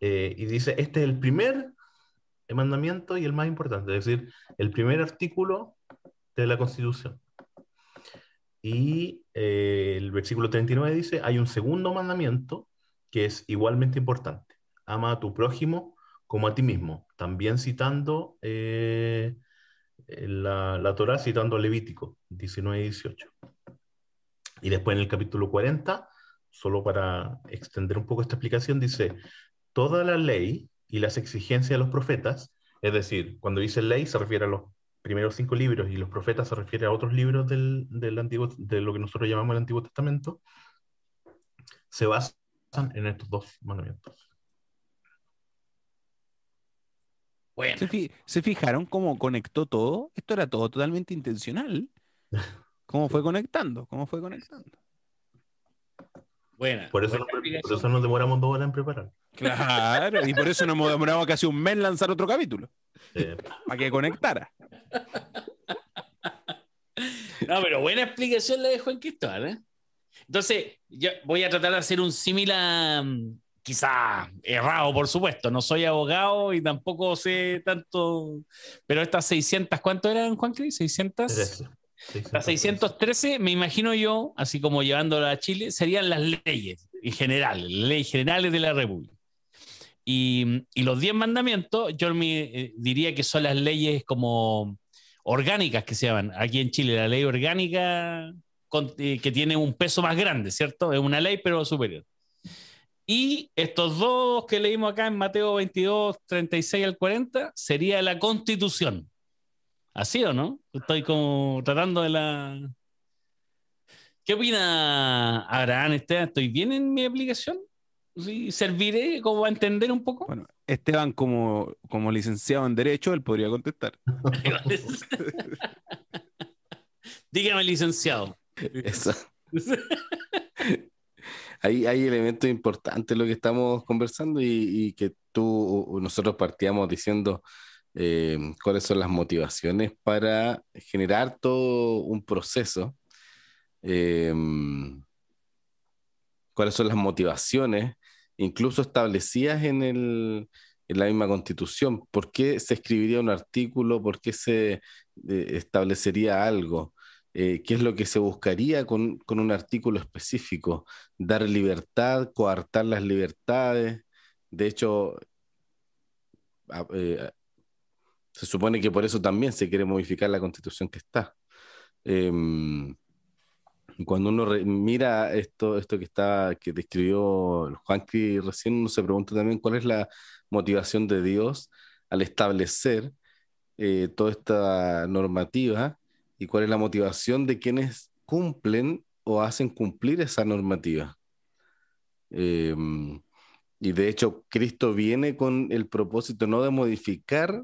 Eh, y dice, este es el primer mandamiento y el más importante, es decir, el primer artículo de la Constitución. Y eh, el versículo 39 dice, hay un segundo mandamiento que es igualmente importante. Ama a tu prójimo como a ti mismo. También citando eh, la, la Torah, citando Levítico 19 y 18. Y después en el capítulo 40, solo para extender un poco esta explicación, dice, toda la ley y las exigencias de los profetas, es decir, cuando dice ley se refiere a los primeros cinco libros y los profetas se refiere a otros libros del, del Antiguo, de lo que nosotros llamamos el Antiguo Testamento, se basan en estos dos mandamientos. Bueno. ¿Se, fijaron cómo conectó todo? Esto era todo totalmente intencional. ¿Cómo fue conectando? ¿Cómo fue conectando? por, eso por eso nos demoramos dos horas en preparar. Claro, y por eso nos demoramos casi un mes en lanzar otro capítulo. Para que conectara. No, pero buena explicación la de Juan Cristóbal. ¿eh? Entonces, yo voy a tratar de hacer un similar, quizá errado, por supuesto. No soy abogado y tampoco sé tanto. Pero estas 600, ¿cuánto eran, Juan Cris? 600. Las 613, me imagino yo, así como llevándola a Chile, serían las leyes en general, las leyes generales de la República. Y, los 10 mandamientos, yo me, eh, diría que son las leyes como orgánicas que se llaman. Aquí en Chile, la ley orgánica eh, que tiene un peso más grande, ¿cierto? Es una ley, pero superior. Y estos dos que leímos acá en Mateo 22, 36 al 40, sería la constitución. ¿Así o no? Estoy como tratando de la. ¿Qué opina Abraham Esteban? ¿Estoy bien en mi aplicación? ¿Sí? ¿Serviré como a entender un poco? Bueno, Esteban, como, como licenciado en Derecho, él podría contestar. Dígame, licenciado. hay, hay elementos importantes en lo que estamos conversando y, que tú, nosotros partíamos diciendo eh, cuáles son las motivaciones para generar todo un proceso. Eh, cuáles son las motivaciones, incluso establecidas en, el, en la misma constitución. ¿Por qué se escribiría un artículo? ¿Por qué se eh, establecería algo? ¿Qué es lo que se buscaría con, con, un artículo específico? Dar libertad, coartar las libertades. De hecho, se supone que por eso también se quiere modificar la constitución que está. Em, cuando uno mira esto, esto que está, que describió Juanqui recién, uno se pregunta también cuál es la motivación de Dios al establecer eh, toda esta normativa y cuál es la motivación de quienes cumplen o hacen cumplir esa normativa. Em, y de hecho, Cristo viene con el propósito no de modificar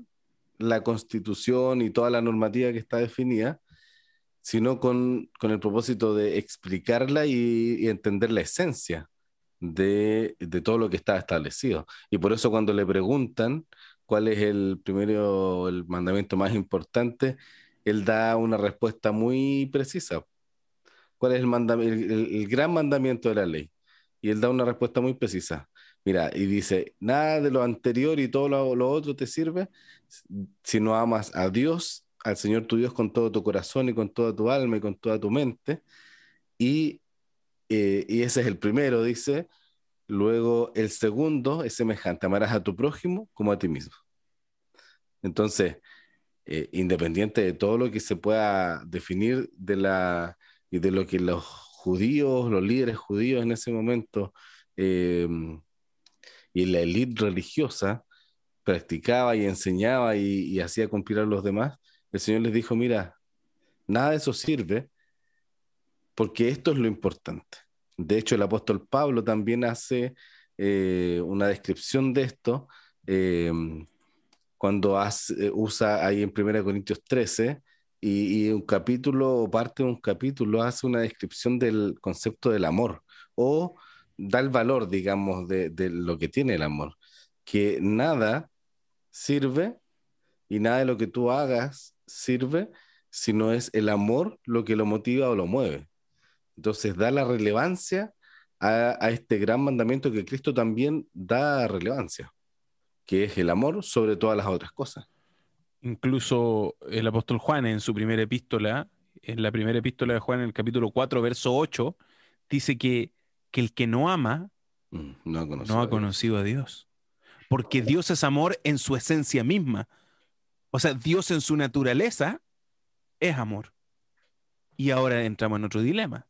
la constitución y toda la normativa que está definida, sino con, el propósito de explicarla y, entender la esencia de, todo lo que está establecido. Y por eso cuando le preguntan cuál es el primero, el mandamiento más importante, él da una respuesta muy precisa. ¿Cuál es el, el, gran mandamiento de la ley? Y él da una respuesta muy precisa. Mira, y dice, nada de lo anterior y todo lo, otro te sirve si no amas a Dios al Señor tu Dios con todo tu corazón y con toda tu alma y con toda tu mente. Y, eh, y ese es el primero, dice. Luego el segundo es semejante, amarás a tu prójimo como a ti mismo. Entonces, eh, independiente de todo lo que se pueda definir de la y de lo que los judíos, los líderes judíos en ese momento eh, y la élite religiosa practicaba y enseñaba y, hacía cumplir a los demás, el Señor les dijo, mira, nada de eso sirve porque esto es lo importante. De hecho, el apóstol Pablo también hace eh, una descripción de esto eh, cuando hace, usa ahí en 1 Corintios 13 y, un capítulo parte de un capítulo hace una descripción del concepto del amor o da el valor, digamos, de, de lo que tiene el amor, que nada sirve y nada de lo que tú hagas sirve si no es el amor lo que lo motiva o lo mueve. Entonces da la relevancia a, este gran mandamiento que Cristo también da relevancia, que es el amor sobre todas las otras cosas. Incluso el apóstol Juan en su primera epístola, en la primera epístola de Juan en el capítulo 4, verso 8, dice que, que el que no ama mm, no ha conocido a Dios. Porque Dios es amor en su esencia misma. O sea, Dios en su naturaleza es amor. Y ahora entramos en otro dilema,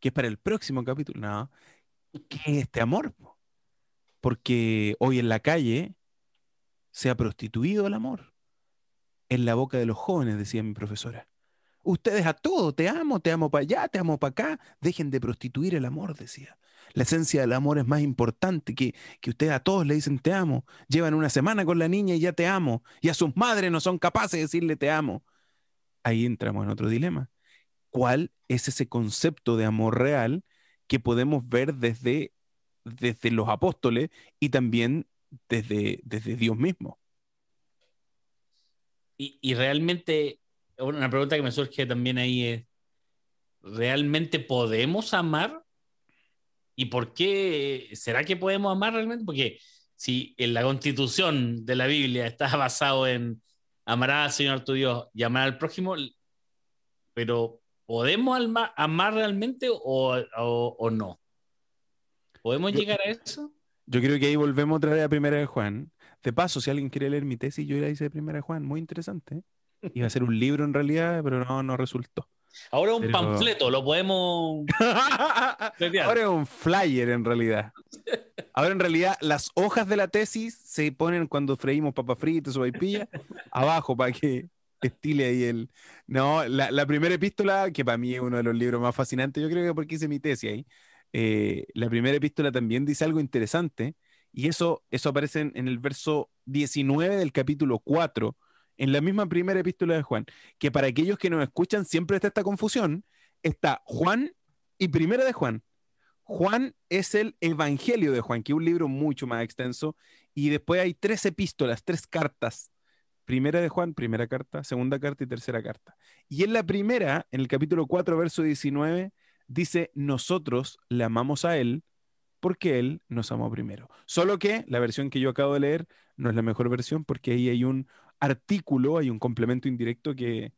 que es para el próximo capítulo. No, ¿qué es este amor? Porque hoy en la calle se ha prostituido el amor. En la boca de los jóvenes, decía mi profesora. Ustedes a todo, te amo, te amo para allá, te amo para acá. Dejen de prostituir el amor, decía. La esencia del amor es más importante que, que ustedes a todos le dicen te amo. Llevan una semana con la niña y ya te amo. Y a sus madres no son capaces de decirle te amo. Ahí entramos en otro dilema. ¿Cuál es ese concepto de amor real que podemos ver desde, desde los apóstoles y también desde, desde Dios mismo? Y, y realmente, una pregunta que me surge también ahí es, ¿realmente podemos amar ¿Y por qué? ¿Será que podemos amar realmente? Porque si en la constitución de la Biblia está basado en amar al Señor tu Dios y amar al prójimo, pero ¿podemos amar realmente o, no? ¿Podemos llegar a eso? Yo creo que ahí volvemos otra vez a Primera de Juan. De paso, si alguien quiere leer mi tesis, yo la hice de Primera de Juan, muy interesante. ¿eh? Iba a ser un libro en realidad, pero no, no resultó. Ahora un panfleto, lo podemos. Ahora es un flyer en realidad. Ahora en realidad las hojas de la tesis se ponen cuando freímos papas fritas o vaipilla abajo para que estile ahí el. No, la, primera epístola, que para mí es uno de los libros más fascinantes, yo creo que porque hice mi tesis ahí. Eh, la primera epístola también dice algo interesante y eso, eso aparece en, en el verso 19 del capítulo 4 en la misma primera epístola de Juan, que para aquellos que nos escuchan siempre está esta confusión, está Juan y primera de Juan. Juan es el Evangelio de Juan, que es un libro mucho más extenso, y después hay tres epístolas, tres cartas. Primera de Juan, primera carta, segunda carta y tercera carta. Y en la primera, en el capítulo 4, verso 19, dice, nosotros le amamos a Él porque Él nos amó primero. Solo que la versión que yo acabo de leer no es la mejor versión porque ahí hay un artículo, hay un complemento indirecto que,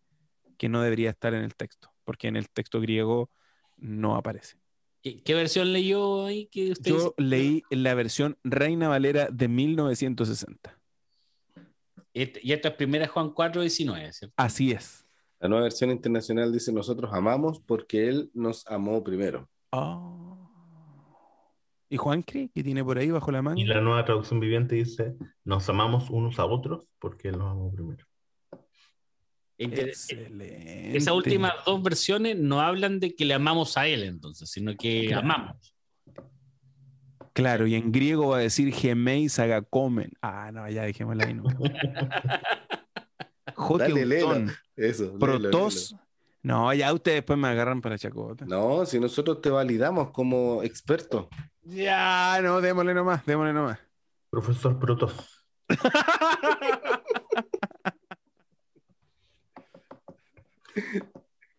que no debería estar en el texto, porque en el texto griego no aparece. ¿Qué, versión leyó ahí? Que usted yo leí la versión Reina Valera de 1960. Y esta es primera Juan 4, 19, ¿cierto? Así es. La nueva versión internacional dice, nosotros amamos porque Él nos amó primero. Oh. ¿Y Juan cree que tiene por ahí bajo la mano? Y la nueva traducción viviente dice, nos amamos unos a otros porque Él nos amó primero. Excelente. Esas últimas dos versiones no hablan de que le amamos a Él entonces, sino que amamos. Claro, y en griego va a decir gemeis agacomen. Ah, no, ya dejémosla ahí. No. Dale, Eso. Protos. No, ya ustedes después me agarran para chacota. No, si nosotros te validamos como experto. Ya, no, démosle nomás, démosle nomás. Profesor Protos.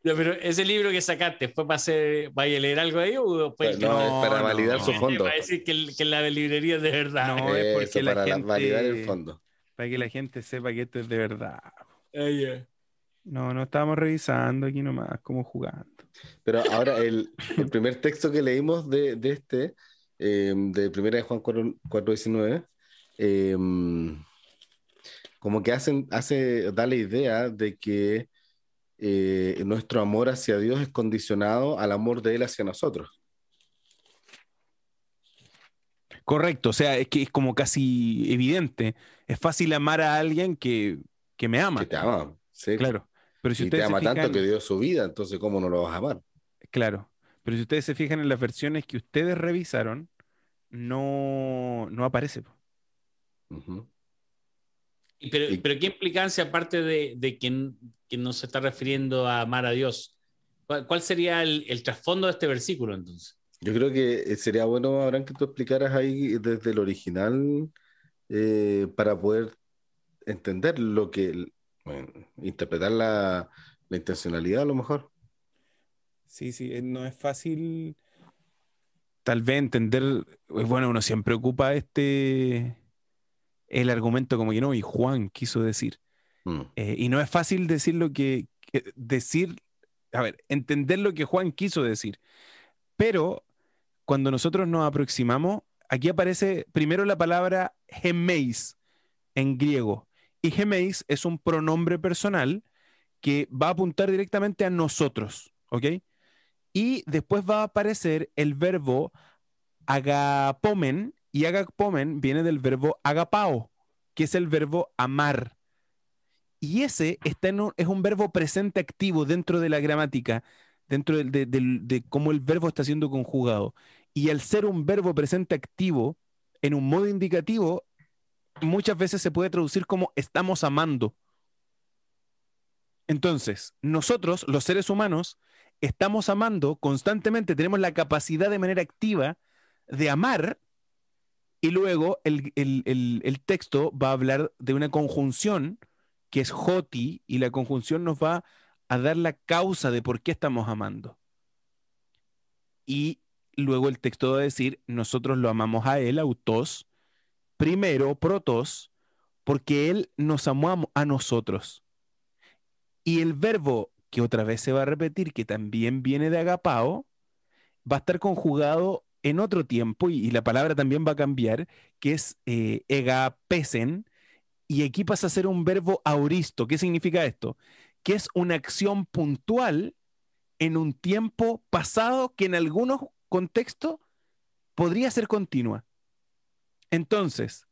No, pero ese libro que sacaste, ¿fue para hacer, vaya a leer algo ahí o pues no, para validar su fondo? Para decir que, que, la librería es de verdad. No, es porque la para gente, validar el fondo. Para que la gente sepa que esto es de verdad. Ah, no, no estábamos revisando aquí nomás, como jugando. Pero ahora el, el primer texto que leímos de, de este, eh, de primera de Juan 4.19, eh, como que hacen, hace, da la idea de que eh, nuestro amor hacia Dios es condicionado al amor de Él hacia nosotros. Correcto, o sea, es que es como casi evidente. Es fácil amar a alguien que, que me ama. Que te ama, sí. Claro. Pero si y te ama tanto que dio su vida, entonces ¿cómo no lo vas a amar? Claro. Pero si ustedes se fijan en las versiones que ustedes revisaron, no, no aparece. pero, pero, ¿qué implicancia, aparte de, de que, que, no se está refiriendo a amar a Dios? ¿Cuál, sería el, el, trasfondo de este versículo entonces? Yo creo que eh, sería bueno, Abraham, que tú explicaras ahí desde el original eh, para poder entender lo que, bueno, interpretar la, la intencionalidad a lo mejor. Sí, sí, eh, no es fácil tal vez entender, bueno, uno siempre ocupa este, el argumento como que no, y Juan quiso decir. Mm. Eh, y no es fácil decir lo que, que, decir, a ver, entender lo que Juan quiso decir. Pero cuando nosotros nos aproximamos, aquí aparece primero la palabra gemeis en griego. Y gemeis es un pronombre personal que va a apuntar directamente a nosotros, ¿ok? Y después va a aparecer el verbo agapomen, y agapomen viene del verbo agapao, que es el verbo amar. Y ese está en es un verbo presente activo dentro de la gramática, dentro de, de, de, de, cómo el verbo está siendo conjugado. Y al ser un verbo presente activo en un modo indicativo, muchas veces se puede traducir como estamos amando. Entonces, nosotros, los seres humanos, estamos amando constantemente, tenemos la capacidad de manera activa de amar, y luego el, el, el, texto va a hablar de una conjunción que es joti, y la conjunción nos va a dar la causa de por qué estamos amando. Y luego el texto va a decir, nosotros lo amamos a él, autos, primero, protos, porque él nos amó a nosotros. Y el verbo que otra vez se va a repetir, que también viene de agapao, va a estar conjugado en otro tiempo y, la palabra también va a cambiar, que es eh, egapesen, y aquí pasa a ser un verbo auristo. ¿Qué significa esto? Que es una acción puntual en un tiempo pasado que en algunos contextos podría ser continua. Entonces,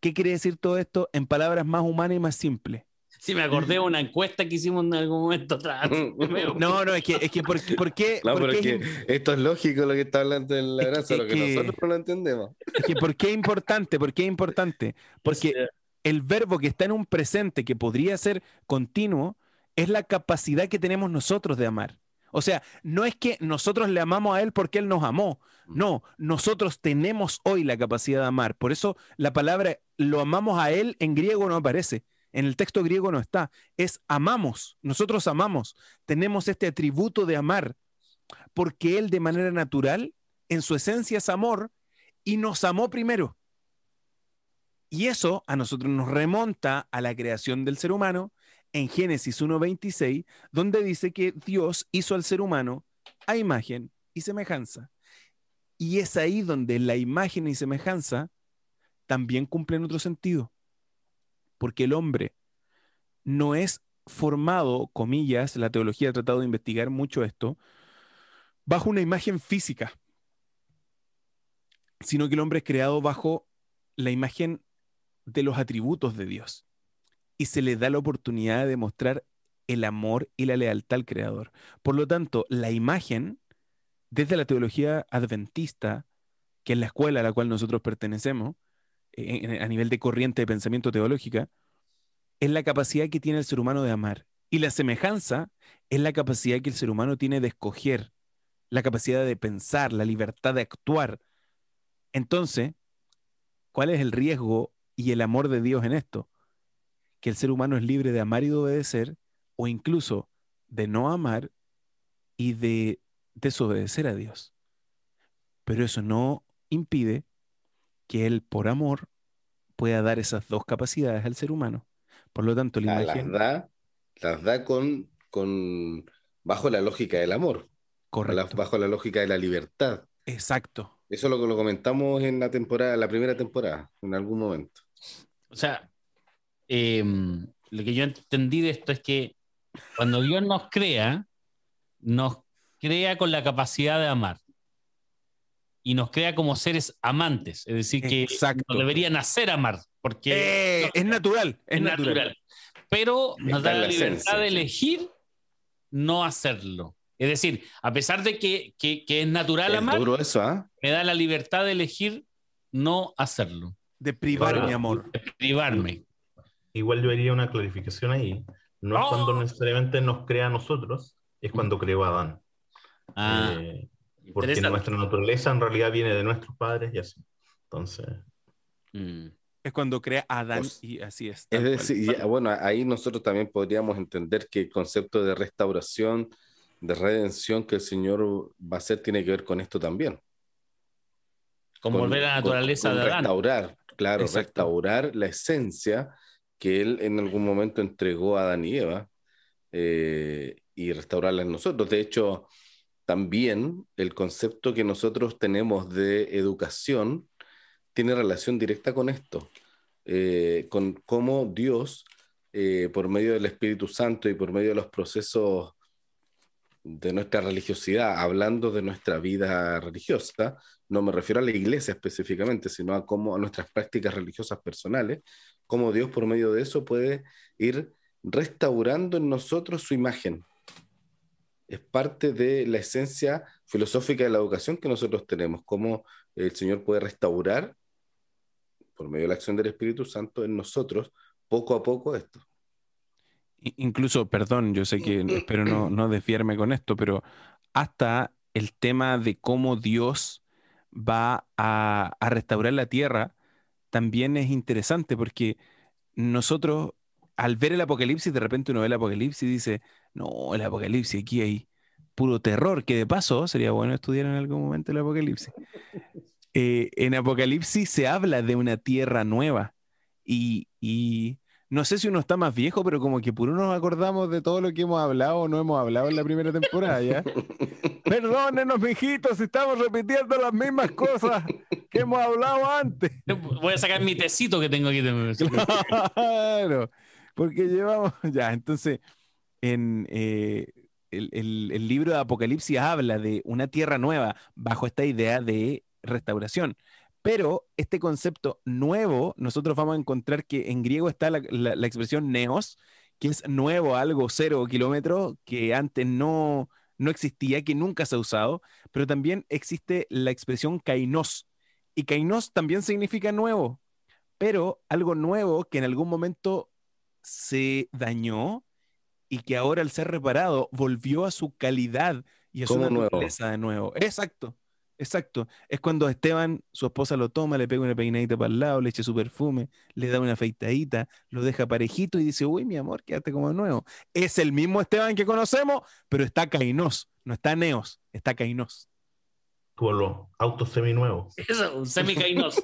¿qué quiere decir todo esto en palabras más humanas y más simples? Sí, me acordé de una encuesta que hicimos en algún momento atrás. No, no, es que, es que ¿por, por qué? No, por pero qué es que esto es lógico lo que está hablando en la grasa, lo que, que- nosotros no lo entendemos. Es que ¿por qué es importante? ¿Por qué es importante? Porque el verbo que está en un presente que podría ser continuo es la capacidad que tenemos nosotros de amar. O sea, no es que nosotros le amamos a Él porque Él nos amó. Mm. No, nosotros tenemos hoy la capacidad de amar. Por eso la palabra lo amamos a Él en griego no aparece. En el texto griego no está. Es amamos. Nosotros amamos. Tenemos este atributo de amar porque Él de manera natural, en su esencia es amor y nos amó primero. Y eso a nosotros nos remonta a la creación del ser humano en Génesis 1.26, donde dice que Dios hizo al ser humano a imagen y semejanza. Y es ahí donde la imagen y semejanza también cumplen otro sentido. Porque el hombre no es formado, comillas, la teología ha tratado de investigar mucho esto, bajo una imagen física, sino que el hombre es creado bajo la imagen de los atributos de Dios y se le da la oportunidad de demostrar el amor y la lealtad al Creador. Por lo tanto, la imagen, desde la teología adventista, que es la escuela a la cual nosotros pertenecemos, a nivel de corriente de pensamiento teológica, es la capacidad que tiene el ser humano de amar. Y la semejanza es la capacidad que el ser humano tiene de escoger, la capacidad de pensar, la libertad de actuar. Entonces, ¿cuál es el riesgo y el amor de Dios en esto? que el ser humano es libre de amar y de obedecer, o incluso de no amar y de desobedecer a Dios. Pero eso no impide que Él, por amor, pueda dar esas dos capacidades al ser humano. Por lo tanto, la imagen... Las da, las da con, con, bajo la lógica del amor. Correcto. bajo la lógica de la libertad. Exacto. Eso lo, lo comentamos en la temporada, la primera temporada, en algún momento. O sea, Em, lo que yo entendí de esto es que cuando Dios nos crea, nos crea con la capacidad de amar. Y nos crea como seres amantes, es decir, que no deberían hacer amar, porque eh, es natural, es, natural. Pero nos da la, libertad de elegir no hacerlo. Es decir, a pesar de que, es natural amar, ¿ah? me da la libertad de elegir no hacerlo. De privar mi amor. De privarme igual yo haría una clarificación ahí. No es cuando necesariamente nos crea a nosotros, es cuando creó a Adán. Ah, eh, porque nuestra naturaleza en realidad viene de nuestros padres y así. Entonces. Mm. Es cuando crea a Adán pues, y así es. Es decir, bueno, ahí nosotros también podríamos entender que el concepto de restauración, de redención que el Señor va a hacer tiene que ver con esto también. Con, volver a la naturaleza de Adán. Restaurar, claro, restaurar la esencia que él en algún momento entregó a Adán y Eva eh, y restaurarla en nosotros. De hecho, también el concepto que nosotros tenemos de educación tiene relación directa con esto, eh, con cómo Dios, eh, por medio del Espíritu Santo y por medio de los procesos de nuestra religiosidad, hablando de nuestra vida religiosa, no me refiero a la iglesia específicamente, sino a cómo a nuestras prácticas religiosas personales, cómo Dios por medio de eso puede ir restaurando en nosotros su imagen. Es parte de la esencia filosófica de la educación que nosotros tenemos, cómo el Señor puede restaurar por medio de la acción del Espíritu Santo en nosotros poco a poco esto. Incluso, perdón, yo sé que espero no, no desviarme con esto, pero hasta el tema de cómo Dios va a, a restaurar la tierra también es interesante porque nosotros, al ver el apocalipsis, de repente uno ve el apocalipsis y dice, no, el apocalipsis, aquí hay puro terror, que de paso sería bueno estudiar en algún momento el apocalipsis. Eh, en Apocalipsis se habla de una tierra nueva y, y no sé si uno está más viejo, pero como que puro nos acordamos de todo lo que hemos hablado o no hemos hablado en la primera temporada, ¿ya? Perdónenos, mijitos, estamos repitiendo las mismas cosas que hemos hablado antes. Voy a sacar mi tecito que tengo aquí. Claro, porque llevamos, ya, entonces, en eh, el, libro de Apocalipsis habla de una tierra nueva bajo esta idea de restauración. Pero este concepto nuevo, nosotros vamos a encontrar que en griego está la, expresión neos, que es nuevo, algo cero kilómetros, que antes no, no existía, que nunca se ha usado, pero también existe la expresión kainos. Y kainos también significa nuevo, pero algo nuevo que en algún momento se dañó y que ahora al ser reparado volvió a su calidad y a su naturaleza de nuevo. Exacto. Exacto. Es cuando Esteban, su esposa lo toma, le pega una peinadita para el lado, le echa su perfume, le da una afeitadita, lo deja parejito y dice, uy, mi amor, quédate como nuevo. Es el mismo Esteban que conocemos, pero está Kainos, no está Neos, está Kainos. Como los autos seminuevos. Eso, un semi-Kainos.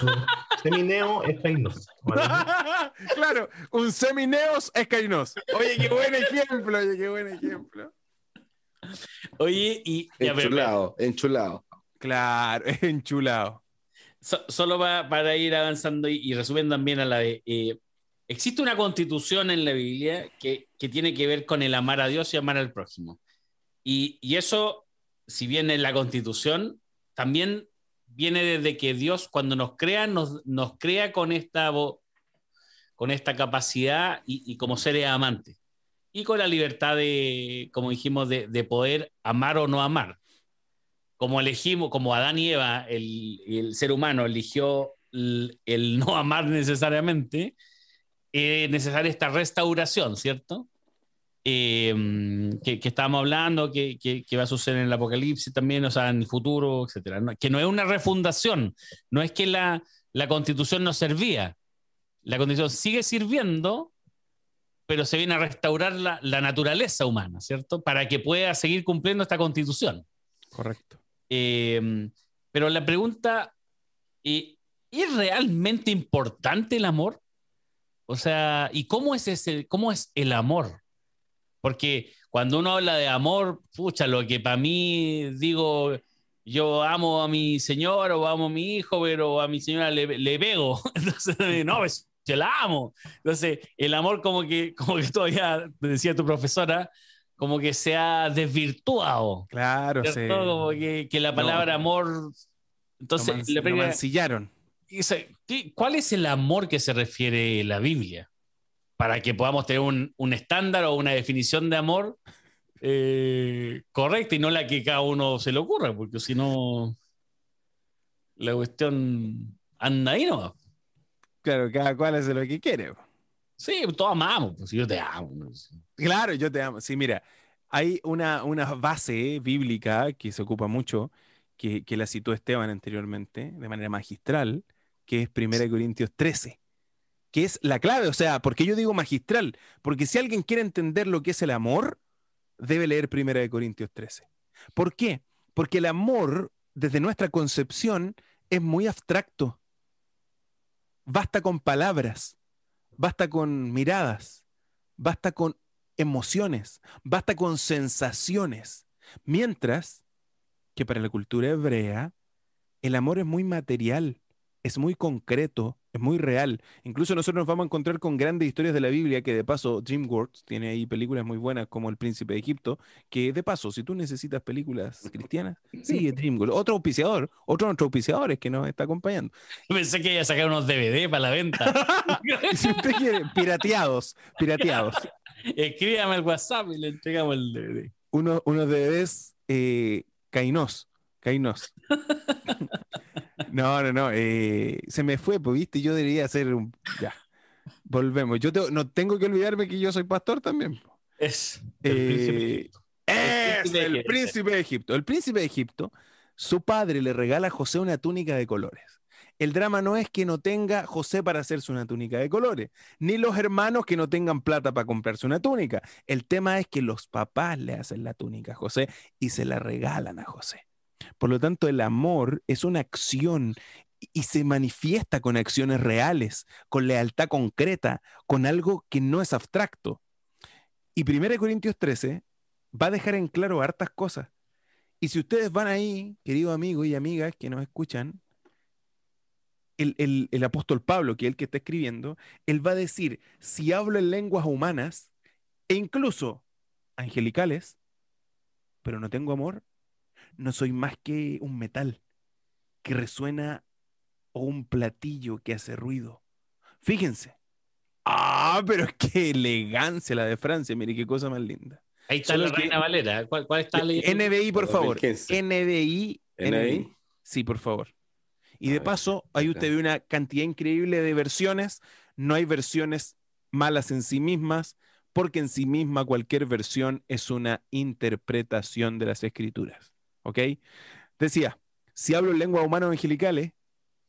Semineo es Kainos. claro, un semineos es Kainos. Oye, qué buen ejemplo, oye, qué buen ejemplo. Oye, y. enchulado, enchulado. Claro, enchulado. solo para ir avanzando y, resumiendo también a la de. Eh, existe una constitución en la Biblia que, tiene que ver con el amar a Dios y amar al prójimo. Y, eso, si bien en la constitución, también viene desde que Dios, cuando nos crea, nos, nos crea con esta, con esta capacidad y, como seres amantes y con la libertad de, como dijimos, de, poder amar o no amar. Como elegimos, como Adán y Eva, el, ser humano eligió el, no amar necesariamente, es necesaria esta restauración, ¿cierto? Eh, que, que, estábamos hablando, que, que, va a suceder en el apocalipsis también, o sea, en el futuro, etcétera. que no es una refundación, no es que la, la constitución no servía, la constitución sigue sirviendo, pero se viene a restaurar la, naturaleza humana, ¿cierto? Para que pueda seguir cumpliendo esta constitución. Correcto. Eh, pero la pregunta, ¿es realmente importante el amor? O sea, ¿y cómo es, ese, cómo es el amor? Porque cuando uno habla de amor, pucha, lo que para mí digo, yo amo a mi señor o amo a mi hijo, pero a mi señora le, le pego. Entonces, no, es yo la amo. Entonces, el amor como que, como que todavía, decía tu profesora, como que se ha desvirtuado. Claro, sí. Como que, que, la palabra amor... Entonces, le mancillaron. ¿Cuál es el amor que se refiere la Biblia? Para que podamos tener un, un estándar o una definición de amor eh, correcta y no la que cada uno se le ocurra, porque si no, la cuestión anda ahí nomás. Claro, cada cual hace lo que quiere. Sí, todos amamos, pues yo te amo. Claro, yo te amo. Sí, mira, hay una, una base bíblica que se ocupa mucho, que, que la citó Esteban anteriormente, de manera magistral, que es 1 Corintios 13, que es la clave. O sea, ¿por qué yo digo magistral? Porque si alguien quiere entender lo que es el amor, debe leer 1 Corintios 13. ¿Por qué? Porque el amor, desde nuestra concepción, es muy abstracto. Basta con palabras, basta con miradas, basta con emociones, basta con sensaciones. Mientras que para la cultura hebrea, el amor es muy material, es muy concreto, es muy real. Incluso nosotros nos vamos a encontrar con grandes historias de la Biblia, que de paso DreamWorks tiene ahí películas muy buenas como El Príncipe de Egipto, que de paso, si tú necesitas películas cristianas, sigue DreamWorks. Otro auspiciador, otro de nuestros auspiciadores que nos está acompañando. Pensé que iba a sacar unos DVD para la venta. si usted quiere, pirateados, pirateados. Escríbame al WhatsApp y le entregamos el DVD. Uno, unos DVDs eh, Kainos. Kainos. No, no, no. Eh, se me fue, pues, viste, yo debería hacer un. Ya. Volvemos. Yo no tengo que olvidarme que yo soy pastor también. Es. El, príncipe, es el príncipe de Egipto. El príncipe de Egipto, su padre le regala a José una túnica de colores. El drama no es que no tenga José para hacerse una túnica de colores, ni los hermanos que no tengan plata para comprarse una túnica. El tema es que los papás le hacen la túnica a José y se la regalan a José. Por lo tanto, el amor es una acción y se manifiesta con acciones reales, con lealtad concreta, con algo que no es abstracto. Y 1 Corintios 13 va a dejar en claro hartas cosas. Y si ustedes van ahí, queridos amigos y amigas que nos escuchan, el, el, apóstol Pablo, que es el que está escribiendo, él va a decir, si hablo en lenguas humanas e incluso angelicales, pero no tengo amor, no soy más que un metal que resuena o un platillo que hace ruido. Fíjense. Ah, pero qué elegancia la de Francia, mire qué cosa más linda. Ahí está la Reina Valera. ¿Cuál, está leyendo? NBI, por favor. NBI, NBI. Sí, por favor. Y de paso, ahí usted ve una cantidad increíble de versiones. No hay versiones malas en sí mismas, porque en sí misma cualquier versión es una interpretación de las escrituras. ¿Ok? Decía, si hablo en lenguas humanas angelicales,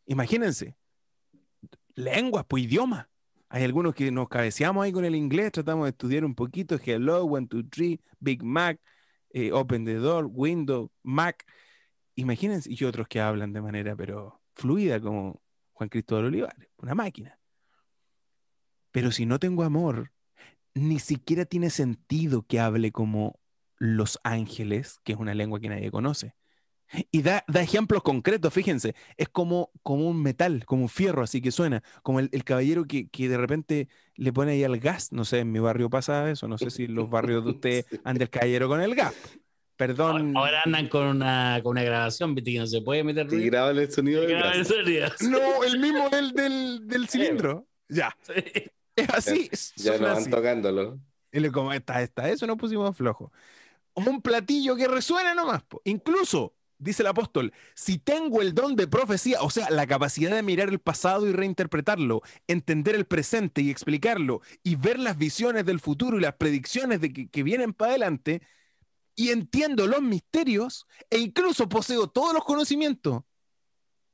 imagínense, lenguas, pues idioma. Hay algunos que nos cabeceamos ahí con el inglés, tratamos de estudiar un poquito, hello, one, two, three, Big Mac, eh, open the door, window, Mac. Imagínense, y otros que hablan de manera, pero fluida, como Juan Cristóbal Olivares, una máquina. Pero si no tengo amor, ni siquiera tiene sentido que hable como los ángeles, que es una lengua que nadie conoce. Y da, ejemplos concretos, fíjense, es como, como un metal, como un fierro, así que suena, como el, caballero que, de repente le pone ahí al gas, no sé, en mi barrio pasa eso, no sé si los barrios de usted anda el caballero con el gas. Perdón. Ahora andan con una, con una grabación, viste que no se puede meter ruido. Y graban el sonido del gas. No, el mismo del, del, cilindro. Ya. Es así. Ya no van tocándolo. Y le como, está, está, eso no pusimos flojo. Un platillo que resuena nomás. Incluso dice el apóstol, si tengo el don de profecía, o sea, la capacidad de mirar el pasado y reinterpretarlo, entender el presente y explicarlo, y ver las visiones del futuro y las predicciones de que, vienen para adelante, y entiendo los misterios, e incluso poseo todos los conocimientos,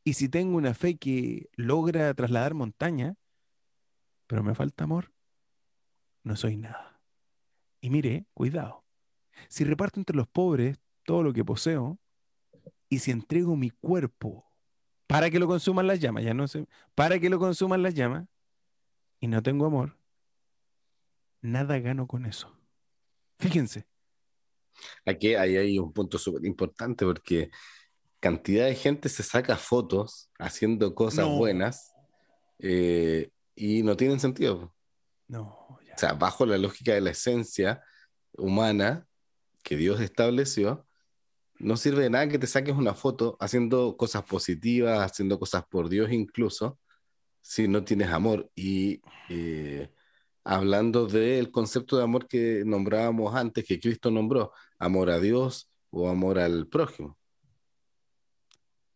y si tengo una fe que logra trasladar montaña, pero me falta amor, no soy nada. Y mire, cuidado, si reparto entre los pobres todo lo que poseo, y si entrego mi cuerpo para que lo consuman las llamas, ya no sé, para que lo consuman las llamas, y no tengo amor, nada gano con eso. Fíjense. Aquí hay, un punto súper importante porque cantidad de gente se saca fotos haciendo cosas buenas eh, y no tienen sentido. No. O sea, bajo la lógica de la esencia humana que Dios estableció, no sirve de nada que te saques una foto haciendo cosas positivas, haciendo cosas por Dios incluso, si no tienes amor. Y eh, hablando del concepto de amor que nombrábamos antes, que Cristo nombró, amor a Dios o amor al prójimo.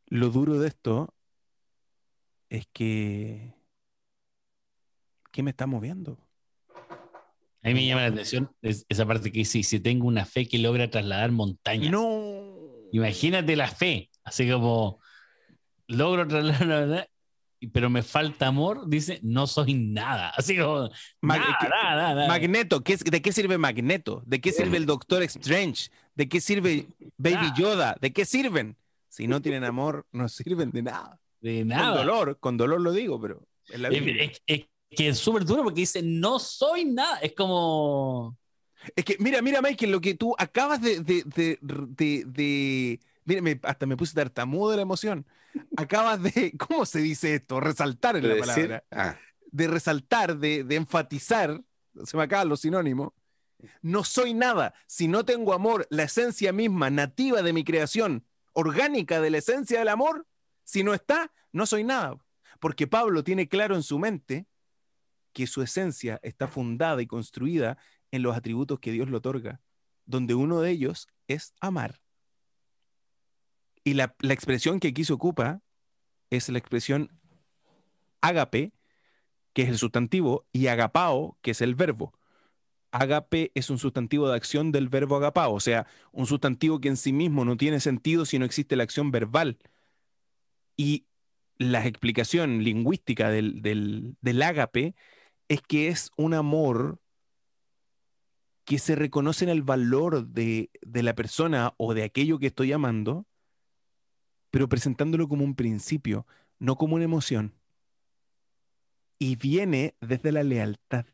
Lo duro de esto es que... ¿Qué me está moviendo? A mí me llama la atención esa parte que dice, si tengo una fe que logra trasladar montañas. No. Imagínate la fe, así como logro trasladar, pero me falta amor, dice, no soy nada. Así como, nada, Magneto, ¿de qué sirve Magneto? ¿De qué sirve el Doctor Strange? ¿De qué sirve Baby Yoda? ¿De qué sirven? Si no tienen amor, no sirven de nada. De nada. Con dolor, con dolor lo digo, pero es, que es súper duro porque dice, no soy nada. Es como... Es que, mira, mira, Michael, lo que tú acabas de. de, de, mira, hasta me puse tartamudo de la emoción. Acabas de. ¿Cómo se dice esto? Resaltar en la palabra. Ah. De resaltar, de, de enfatizar. Se me acaban los sinónimos. No soy nada. Si no tengo amor, la esencia misma, nativa de mi creación, orgánica de la esencia del amor, si no está, no soy nada. Porque Pablo tiene claro en su mente que su esencia está fundada y construida en los atributos que Dios le otorga, donde uno de ellos es amar. Y la, expresión que aquí se ocupa es la expresión agape, que es el sustantivo, y agapao, que es el verbo. Agape es un sustantivo de acción del verbo agapao, o sea, un sustantivo que en sí mismo no tiene sentido si no existe la acción verbal. Y la explicación lingüística del, del, del agape es que es un amor que se reconocen el valor de, la persona o de aquello que estoy amando, pero presentándolo como un principio, no como una emoción. Y viene desde la lealtad.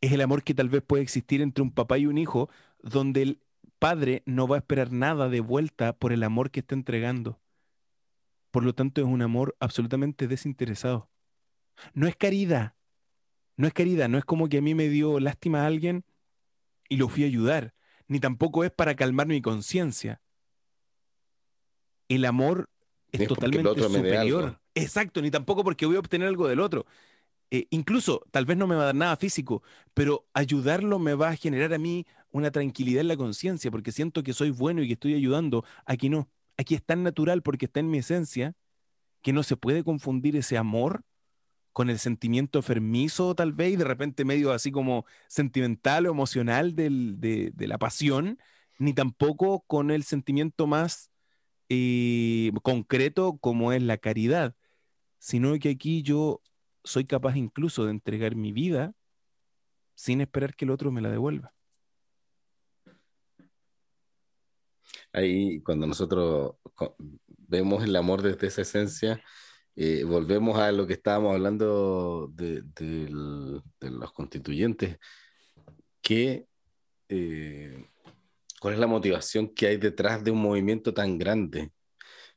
Es el amor que tal vez puede existir entre un papá y un hijo, donde el padre no va a esperar nada de vuelta por el amor que está entregando. Por lo tanto, es un amor absolutamente desinteresado. No es caridad, no es querida, no es como que a mí me dio lástima a alguien y lo fui a ayudar, ni tampoco es para calmar mi conciencia. El amor es, totalmente superior. Exacto, ni tampoco porque voy a obtener algo del otro. Eh, incluso, tal vez no me va a dar nada físico, pero ayudarlo me va a generar a mí una tranquilidad en la conciencia, porque siento que soy bueno y que estoy ayudando. Aquí no, aquí es tan natural porque está en mi esencia que no se puede confundir ese amor con el sentimiento fermizo tal vez, y de repente medio así como sentimental o emocional de, la pasión, ni tampoco con el sentimiento más eh, concreto como es la caridad, sino que aquí yo soy capaz incluso de entregar mi vida sin esperar que el otro me la devuelva. Ahí cuando nosotros vemos el amor desde esa esencia, eh, volvemos a lo que estábamos hablando de, los constituyentes, que, eh, ¿cuál es la motivación que hay detrás de un movimiento tan grande?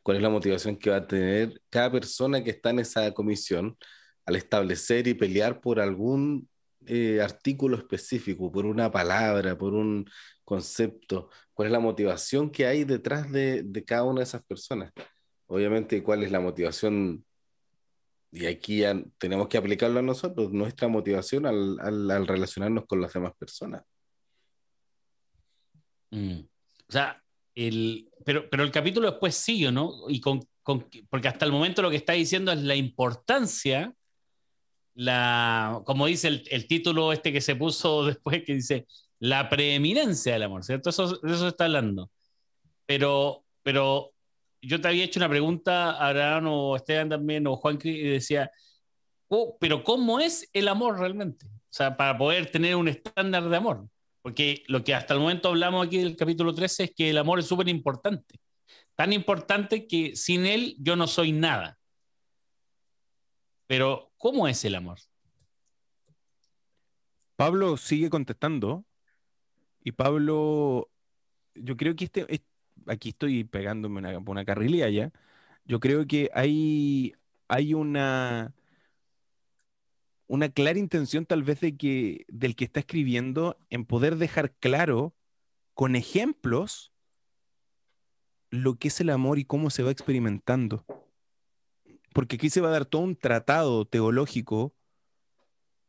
¿Cuál es la motivación que va a tener cada persona que está en esa comisión al establecer y pelear por algún eh, artículo específico, por una palabra, por un concepto? ¿Cuál es la motivación que hay detrás de, de cada una de esas personas? Obviamente, ¿cuál es la motivación y aquí ya tenemos que aplicarlo a nosotros, nuestra motivación al, al, relacionarnos con las demás personas. Mm. O sea, el, pero, pero el capítulo después sigue, ¿no? Y con, con, porque hasta el momento lo que está diciendo es la importancia, la, como dice el, el, título este que se puso después, que dice la preeminencia del amor, ¿cierto? Eso, eso se está hablando. Pero, pero yo te había hecho una pregunta, Abraham o Esteban también, o Juan, y decía, oh, pero ¿cómo es el amor realmente? O sea, para poder tener un estándar de amor. Porque lo que hasta el momento hablamos aquí del capítulo 13 es que el amor es súper importante. Tan importante que sin él yo no soy nada. Pero, ¿cómo es el amor? Pablo sigue contestando. Y Pablo, yo creo que este, este aquí estoy pegándome una, una carrilera ya. Yo creo que hay, hay una, una clara intención tal vez de que, del que está escribiendo en poder dejar claro con ejemplos lo que es el amor y cómo se va experimentando. Porque aquí se va a dar todo un tratado teológico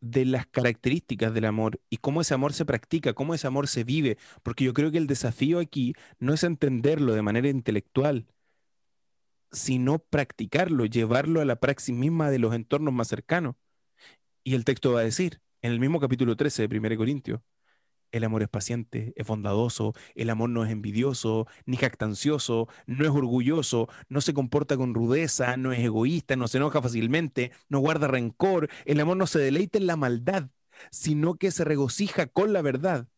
de las características del amor y cómo ese amor se practica, cómo ese amor se vive, porque yo creo que el desafío aquí no es entenderlo de manera intelectual, sino practicarlo, llevarlo a la praxis misma de los entornos más cercanos. Y el texto va a decir, en el mismo capítulo 13 de 1 Corintios, el amor es paciente, es bondadoso, el amor no es envidioso, ni jactancioso, no es orgulloso, no se comporta con rudeza, no es egoísta, no se enoja fácilmente, no guarda rencor, el amor no se deleita en la maldad, sino que se regocija con la verdad.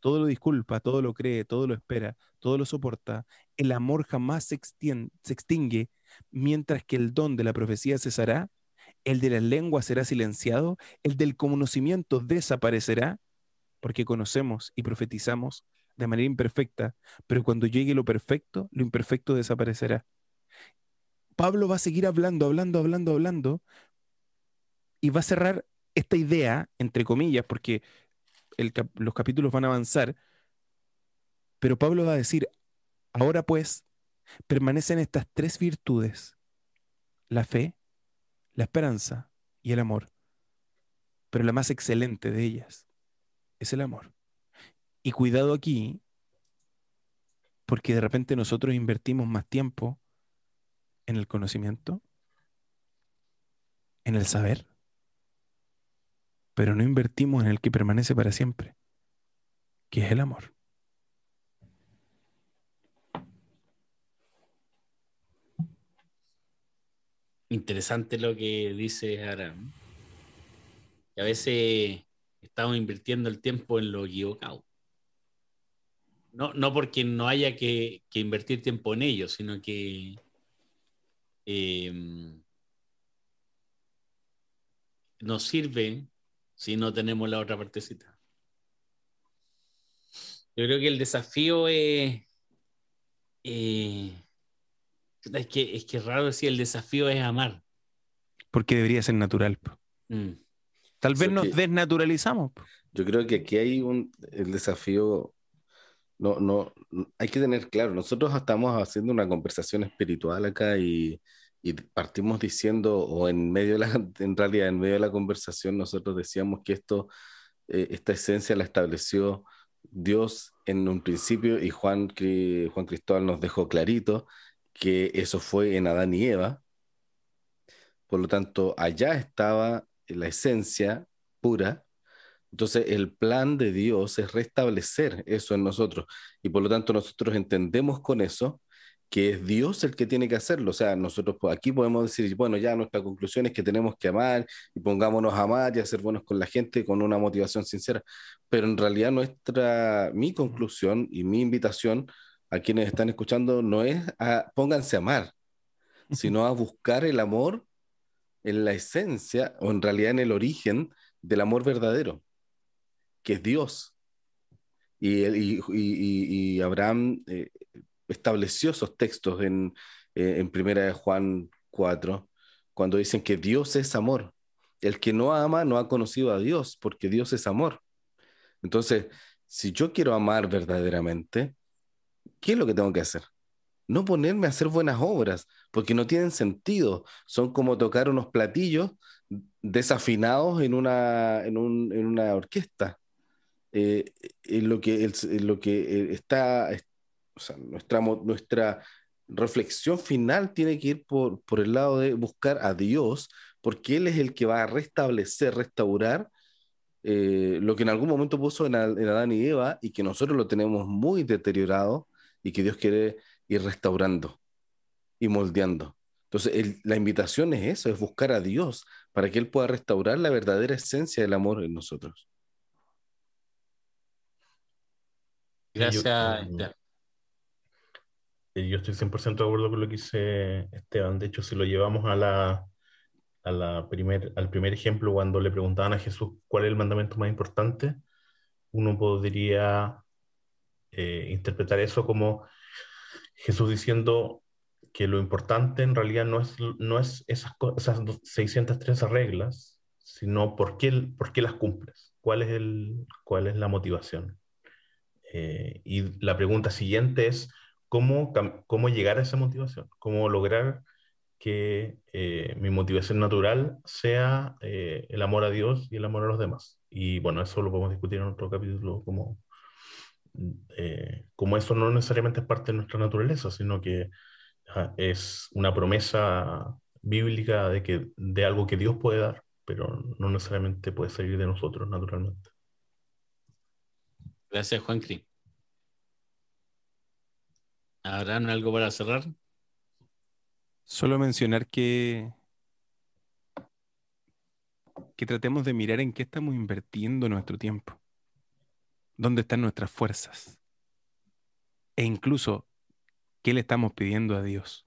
Todo lo disculpa, todo lo cree, todo lo espera, todo lo soporta. El amor jamás se, se extingue, mientras que el don de la profecía cesará, el de la lengua será silenciado, el del conocimiento desaparecerá porque conocemos y profetizamos de manera imperfecta, pero cuando llegue lo perfecto, lo imperfecto desaparecerá. Pablo va a seguir hablando, hablando, hablando, hablando, y va a cerrar esta idea, entre comillas, porque los capítulos van a avanzar, pero Pablo va a decir, ahora pues, permanecen estas tres virtudes, la fe, la esperanza y el amor, pero la más excelente de ellas es el amor. Y cuidado aquí, porque de repente nosotros invertimos más tiempo en el conocimiento, en el saber, pero no invertimos en el que permanece para siempre, que es el amor. Interesante lo que dice Aram. A veces estamos invirtiendo el tiempo en lo equivocado. No, no porque no haya que, invertir tiempo en ello, sino que em, nos sirve si no tenemos la otra partecita. Yo creo que el desafío es. Eh, es, que, es que raro decir el desafío es amar. Porque debería ser natural. Mm. Tal vez nos desnaturalizamos. Yo creo que aquí hay un el desafío. No, no, hay que tener claro, nosotros estamos haciendo una conversación espiritual acá y, y partimos diciendo, o en medio de la, en realidad, en medio de la conversación, nosotros decíamos que esto, eh, esta esencia la estableció Dios en un principio y Juan, Juan Cristóbal nos dejó clarito que eso fue en Adán y Eva, por lo tanto, allá estaba la esencia pura. Entonces, el plan de Dios es restablecer eso en nosotros. Y por lo tanto, nosotros entendemos con eso que es Dios el que tiene que hacerlo. O sea, nosotros aquí podemos decir, bueno, ya nuestra conclusión es que tenemos que amar y pongámonos a amar y a ser buenos con la gente con una motivación sincera. Pero en realidad nuestra, mi conclusión y mi invitación a quienes están escuchando no es a pónganse a amar, sino a buscar el amor en la esencia o en realidad en el origen del amor verdadero, que es Dios. Y, Abraham eh, estableció esos textos en, eh, en Primera de Juan 4, cuando dicen que Dios es amor. El que no ama no ha conocido a Dios, porque Dios es amor. Entonces, si yo quiero amar verdaderamente, ¿qué es lo que tengo que hacer? No ponerme a hacer buenas obras, porque no tienen sentido. Son como tocar unos platillos desafinados en una, en un, en una orquesta. Eh, en lo que, en lo que eh, está, o sea, nuestra, nuestra reflexión final tiene que ir por, por el lado de buscar a Dios, porque Él es el que va a restablecer, restaurar eh, lo que en algún momento puso en, en, Adán y Eva y que nosotros lo tenemos muy deteriorado y que Dios quiere ir restaurando y moldeando. Entonces, la invitación es eso, es buscar a Dios para que Él pueda restaurar la verdadera esencia del amor en nosotros. Gracias. Yo estoy 100% de acuerdo con lo que dice Esteban. De hecho, si lo llevamos a la, a la primer, al primer ejemplo, cuando le preguntaban a Jesús cuál es el mandamiento más importante, uno podría eh, interpretar eso como Jesús diciendo que lo importante en realidad no es, no es esas, esas 613 reglas, sino por qué, por qué las cumples, cuál es, el, cuál es la motivación. Eh, y la pregunta siguiente es, cómo, cómo llegar a esa motivación, cómo lograr que eh, mi motivación natural sea eh, el amor a Dios y el amor a los demás. Y bueno, eso lo podemos discutir en otro capítulo, como, eh, como eso no necesariamente es parte de nuestra naturaleza, sino que es una promesa bíblica de, que, de algo que Dios puede dar, pero no necesariamente puede salir de nosotros naturalmente. Gracias, Juan Cri. ¿Habrán algo para cerrar? Solo mencionar que que tratemos de mirar en qué estamos invirtiendo nuestro tiempo, dónde están nuestras fuerzas e incluso qué le estamos pidiendo a Dios.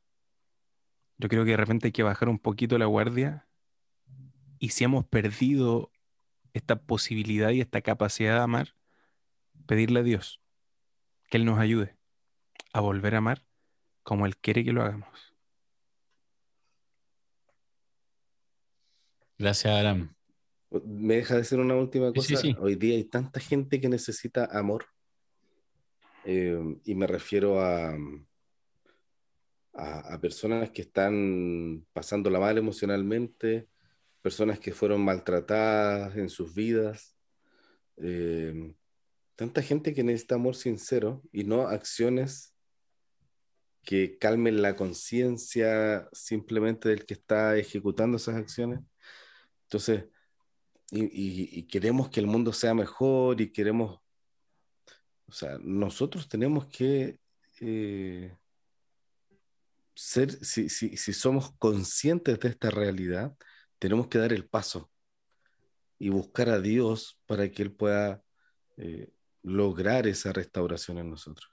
Yo creo que de repente hay que bajar un poquito la guardia y si hemos perdido esta posibilidad y esta capacidad de amar, pedirle a Dios que Él nos ayude a volver a amar como Él quiere que lo hagamos. Gracias, Aram. ¿Me deja decir una última cosa? Hoy día hay tanta gente que necesita amor. Eh, y me refiero a, a, personas que están pasando la mal emocionalmente, personas que fueron maltratadas en sus vidas. Eh, tanta gente que necesita amor sincero y no acciones que calmen la conciencia simplemente del que está ejecutando esas acciones. Entonces, y, queremos que el mundo sea mejor y queremos, o sea, nosotros tenemos que eh, ser, si, si, si, somos conscientes de esta realidad, tenemos que dar el paso y buscar a Dios para que Él pueda eh, lograr esa restauración en nosotros.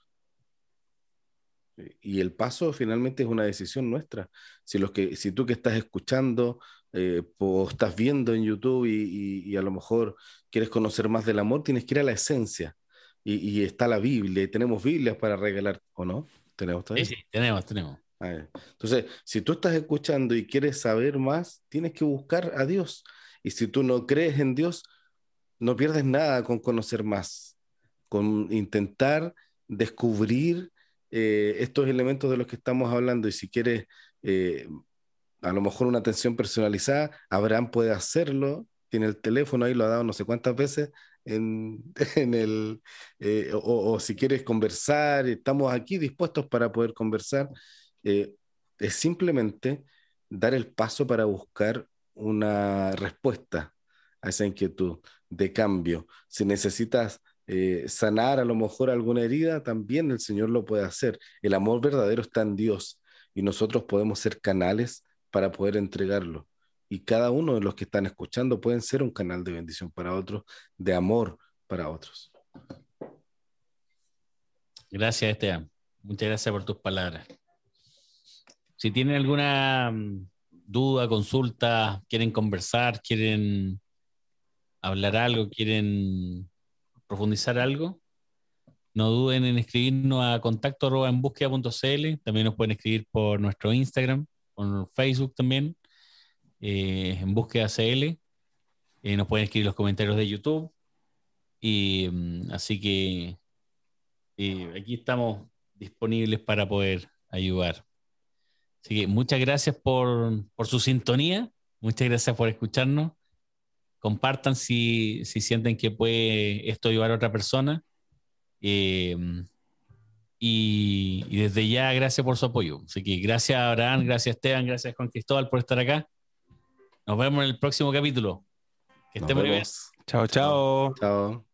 Y el paso finalmente es una decisión nuestra. Si, los que, si tú que estás escuchando eh, o estás viendo en YouTube y, a lo mejor quieres conocer más del amor, tienes que ir a la esencia. Y, está la Biblia, y tenemos Biblias para regalar, ¿o no? ¿Tenemos Sí, sí, tenemos, tenemos. Entonces, si tú estás escuchando y quieres saber más, tienes que buscar a Dios. Y si tú no crees en Dios, no pierdes nada con conocer más, con intentar descubrir eh, estos elementos de los que estamos hablando y si quieres eh, a lo mejor una atención personalizada, Abraham puede hacerlo, tiene el teléfono ahí, lo ha dado no sé cuántas veces en, en el, eh, o, si quieres conversar, estamos aquí dispuestos para poder conversar. Es simplemente dar el paso para buscar una respuesta a esa inquietud de cambio. Si necesitas eh, sanar a lo mejor alguna herida, también el Señor lo puede hacer. El amor verdadero está en Dios y nosotros podemos ser canales para poder entregarlo. Y cada uno de los que están escuchando pueden ser un canal de bendición para otros, de amor para otros. Gracias, Esteban. Muchas gracias por tus palabras. Si tienen alguna mm, duda, consulta, quieren conversar, quieren hablar algo, quieren profundizar algo, no duden en escribirnos a contacto en búsqueda.cl. También nos pueden escribir por nuestro Instagram, por Facebook también, eh, en búsqueda CL. Eh, nos pueden escribir los comentarios de YouTube. Y mm, así que eh, aquí estamos disponibles para poder ayudar. Así que muchas gracias por, por su sintonía. Muchas gracias por escucharnos. Compartan si, si sienten que puede esto ayudar a otra persona. Eh, y, desde ya, gracias por su apoyo. Así que gracias a Abraham, gracias Esteban, gracias Juan Cristóbal por estar acá. Nos vemos en el próximo capítulo. Que estén muy bien. Chao, chao. Chao.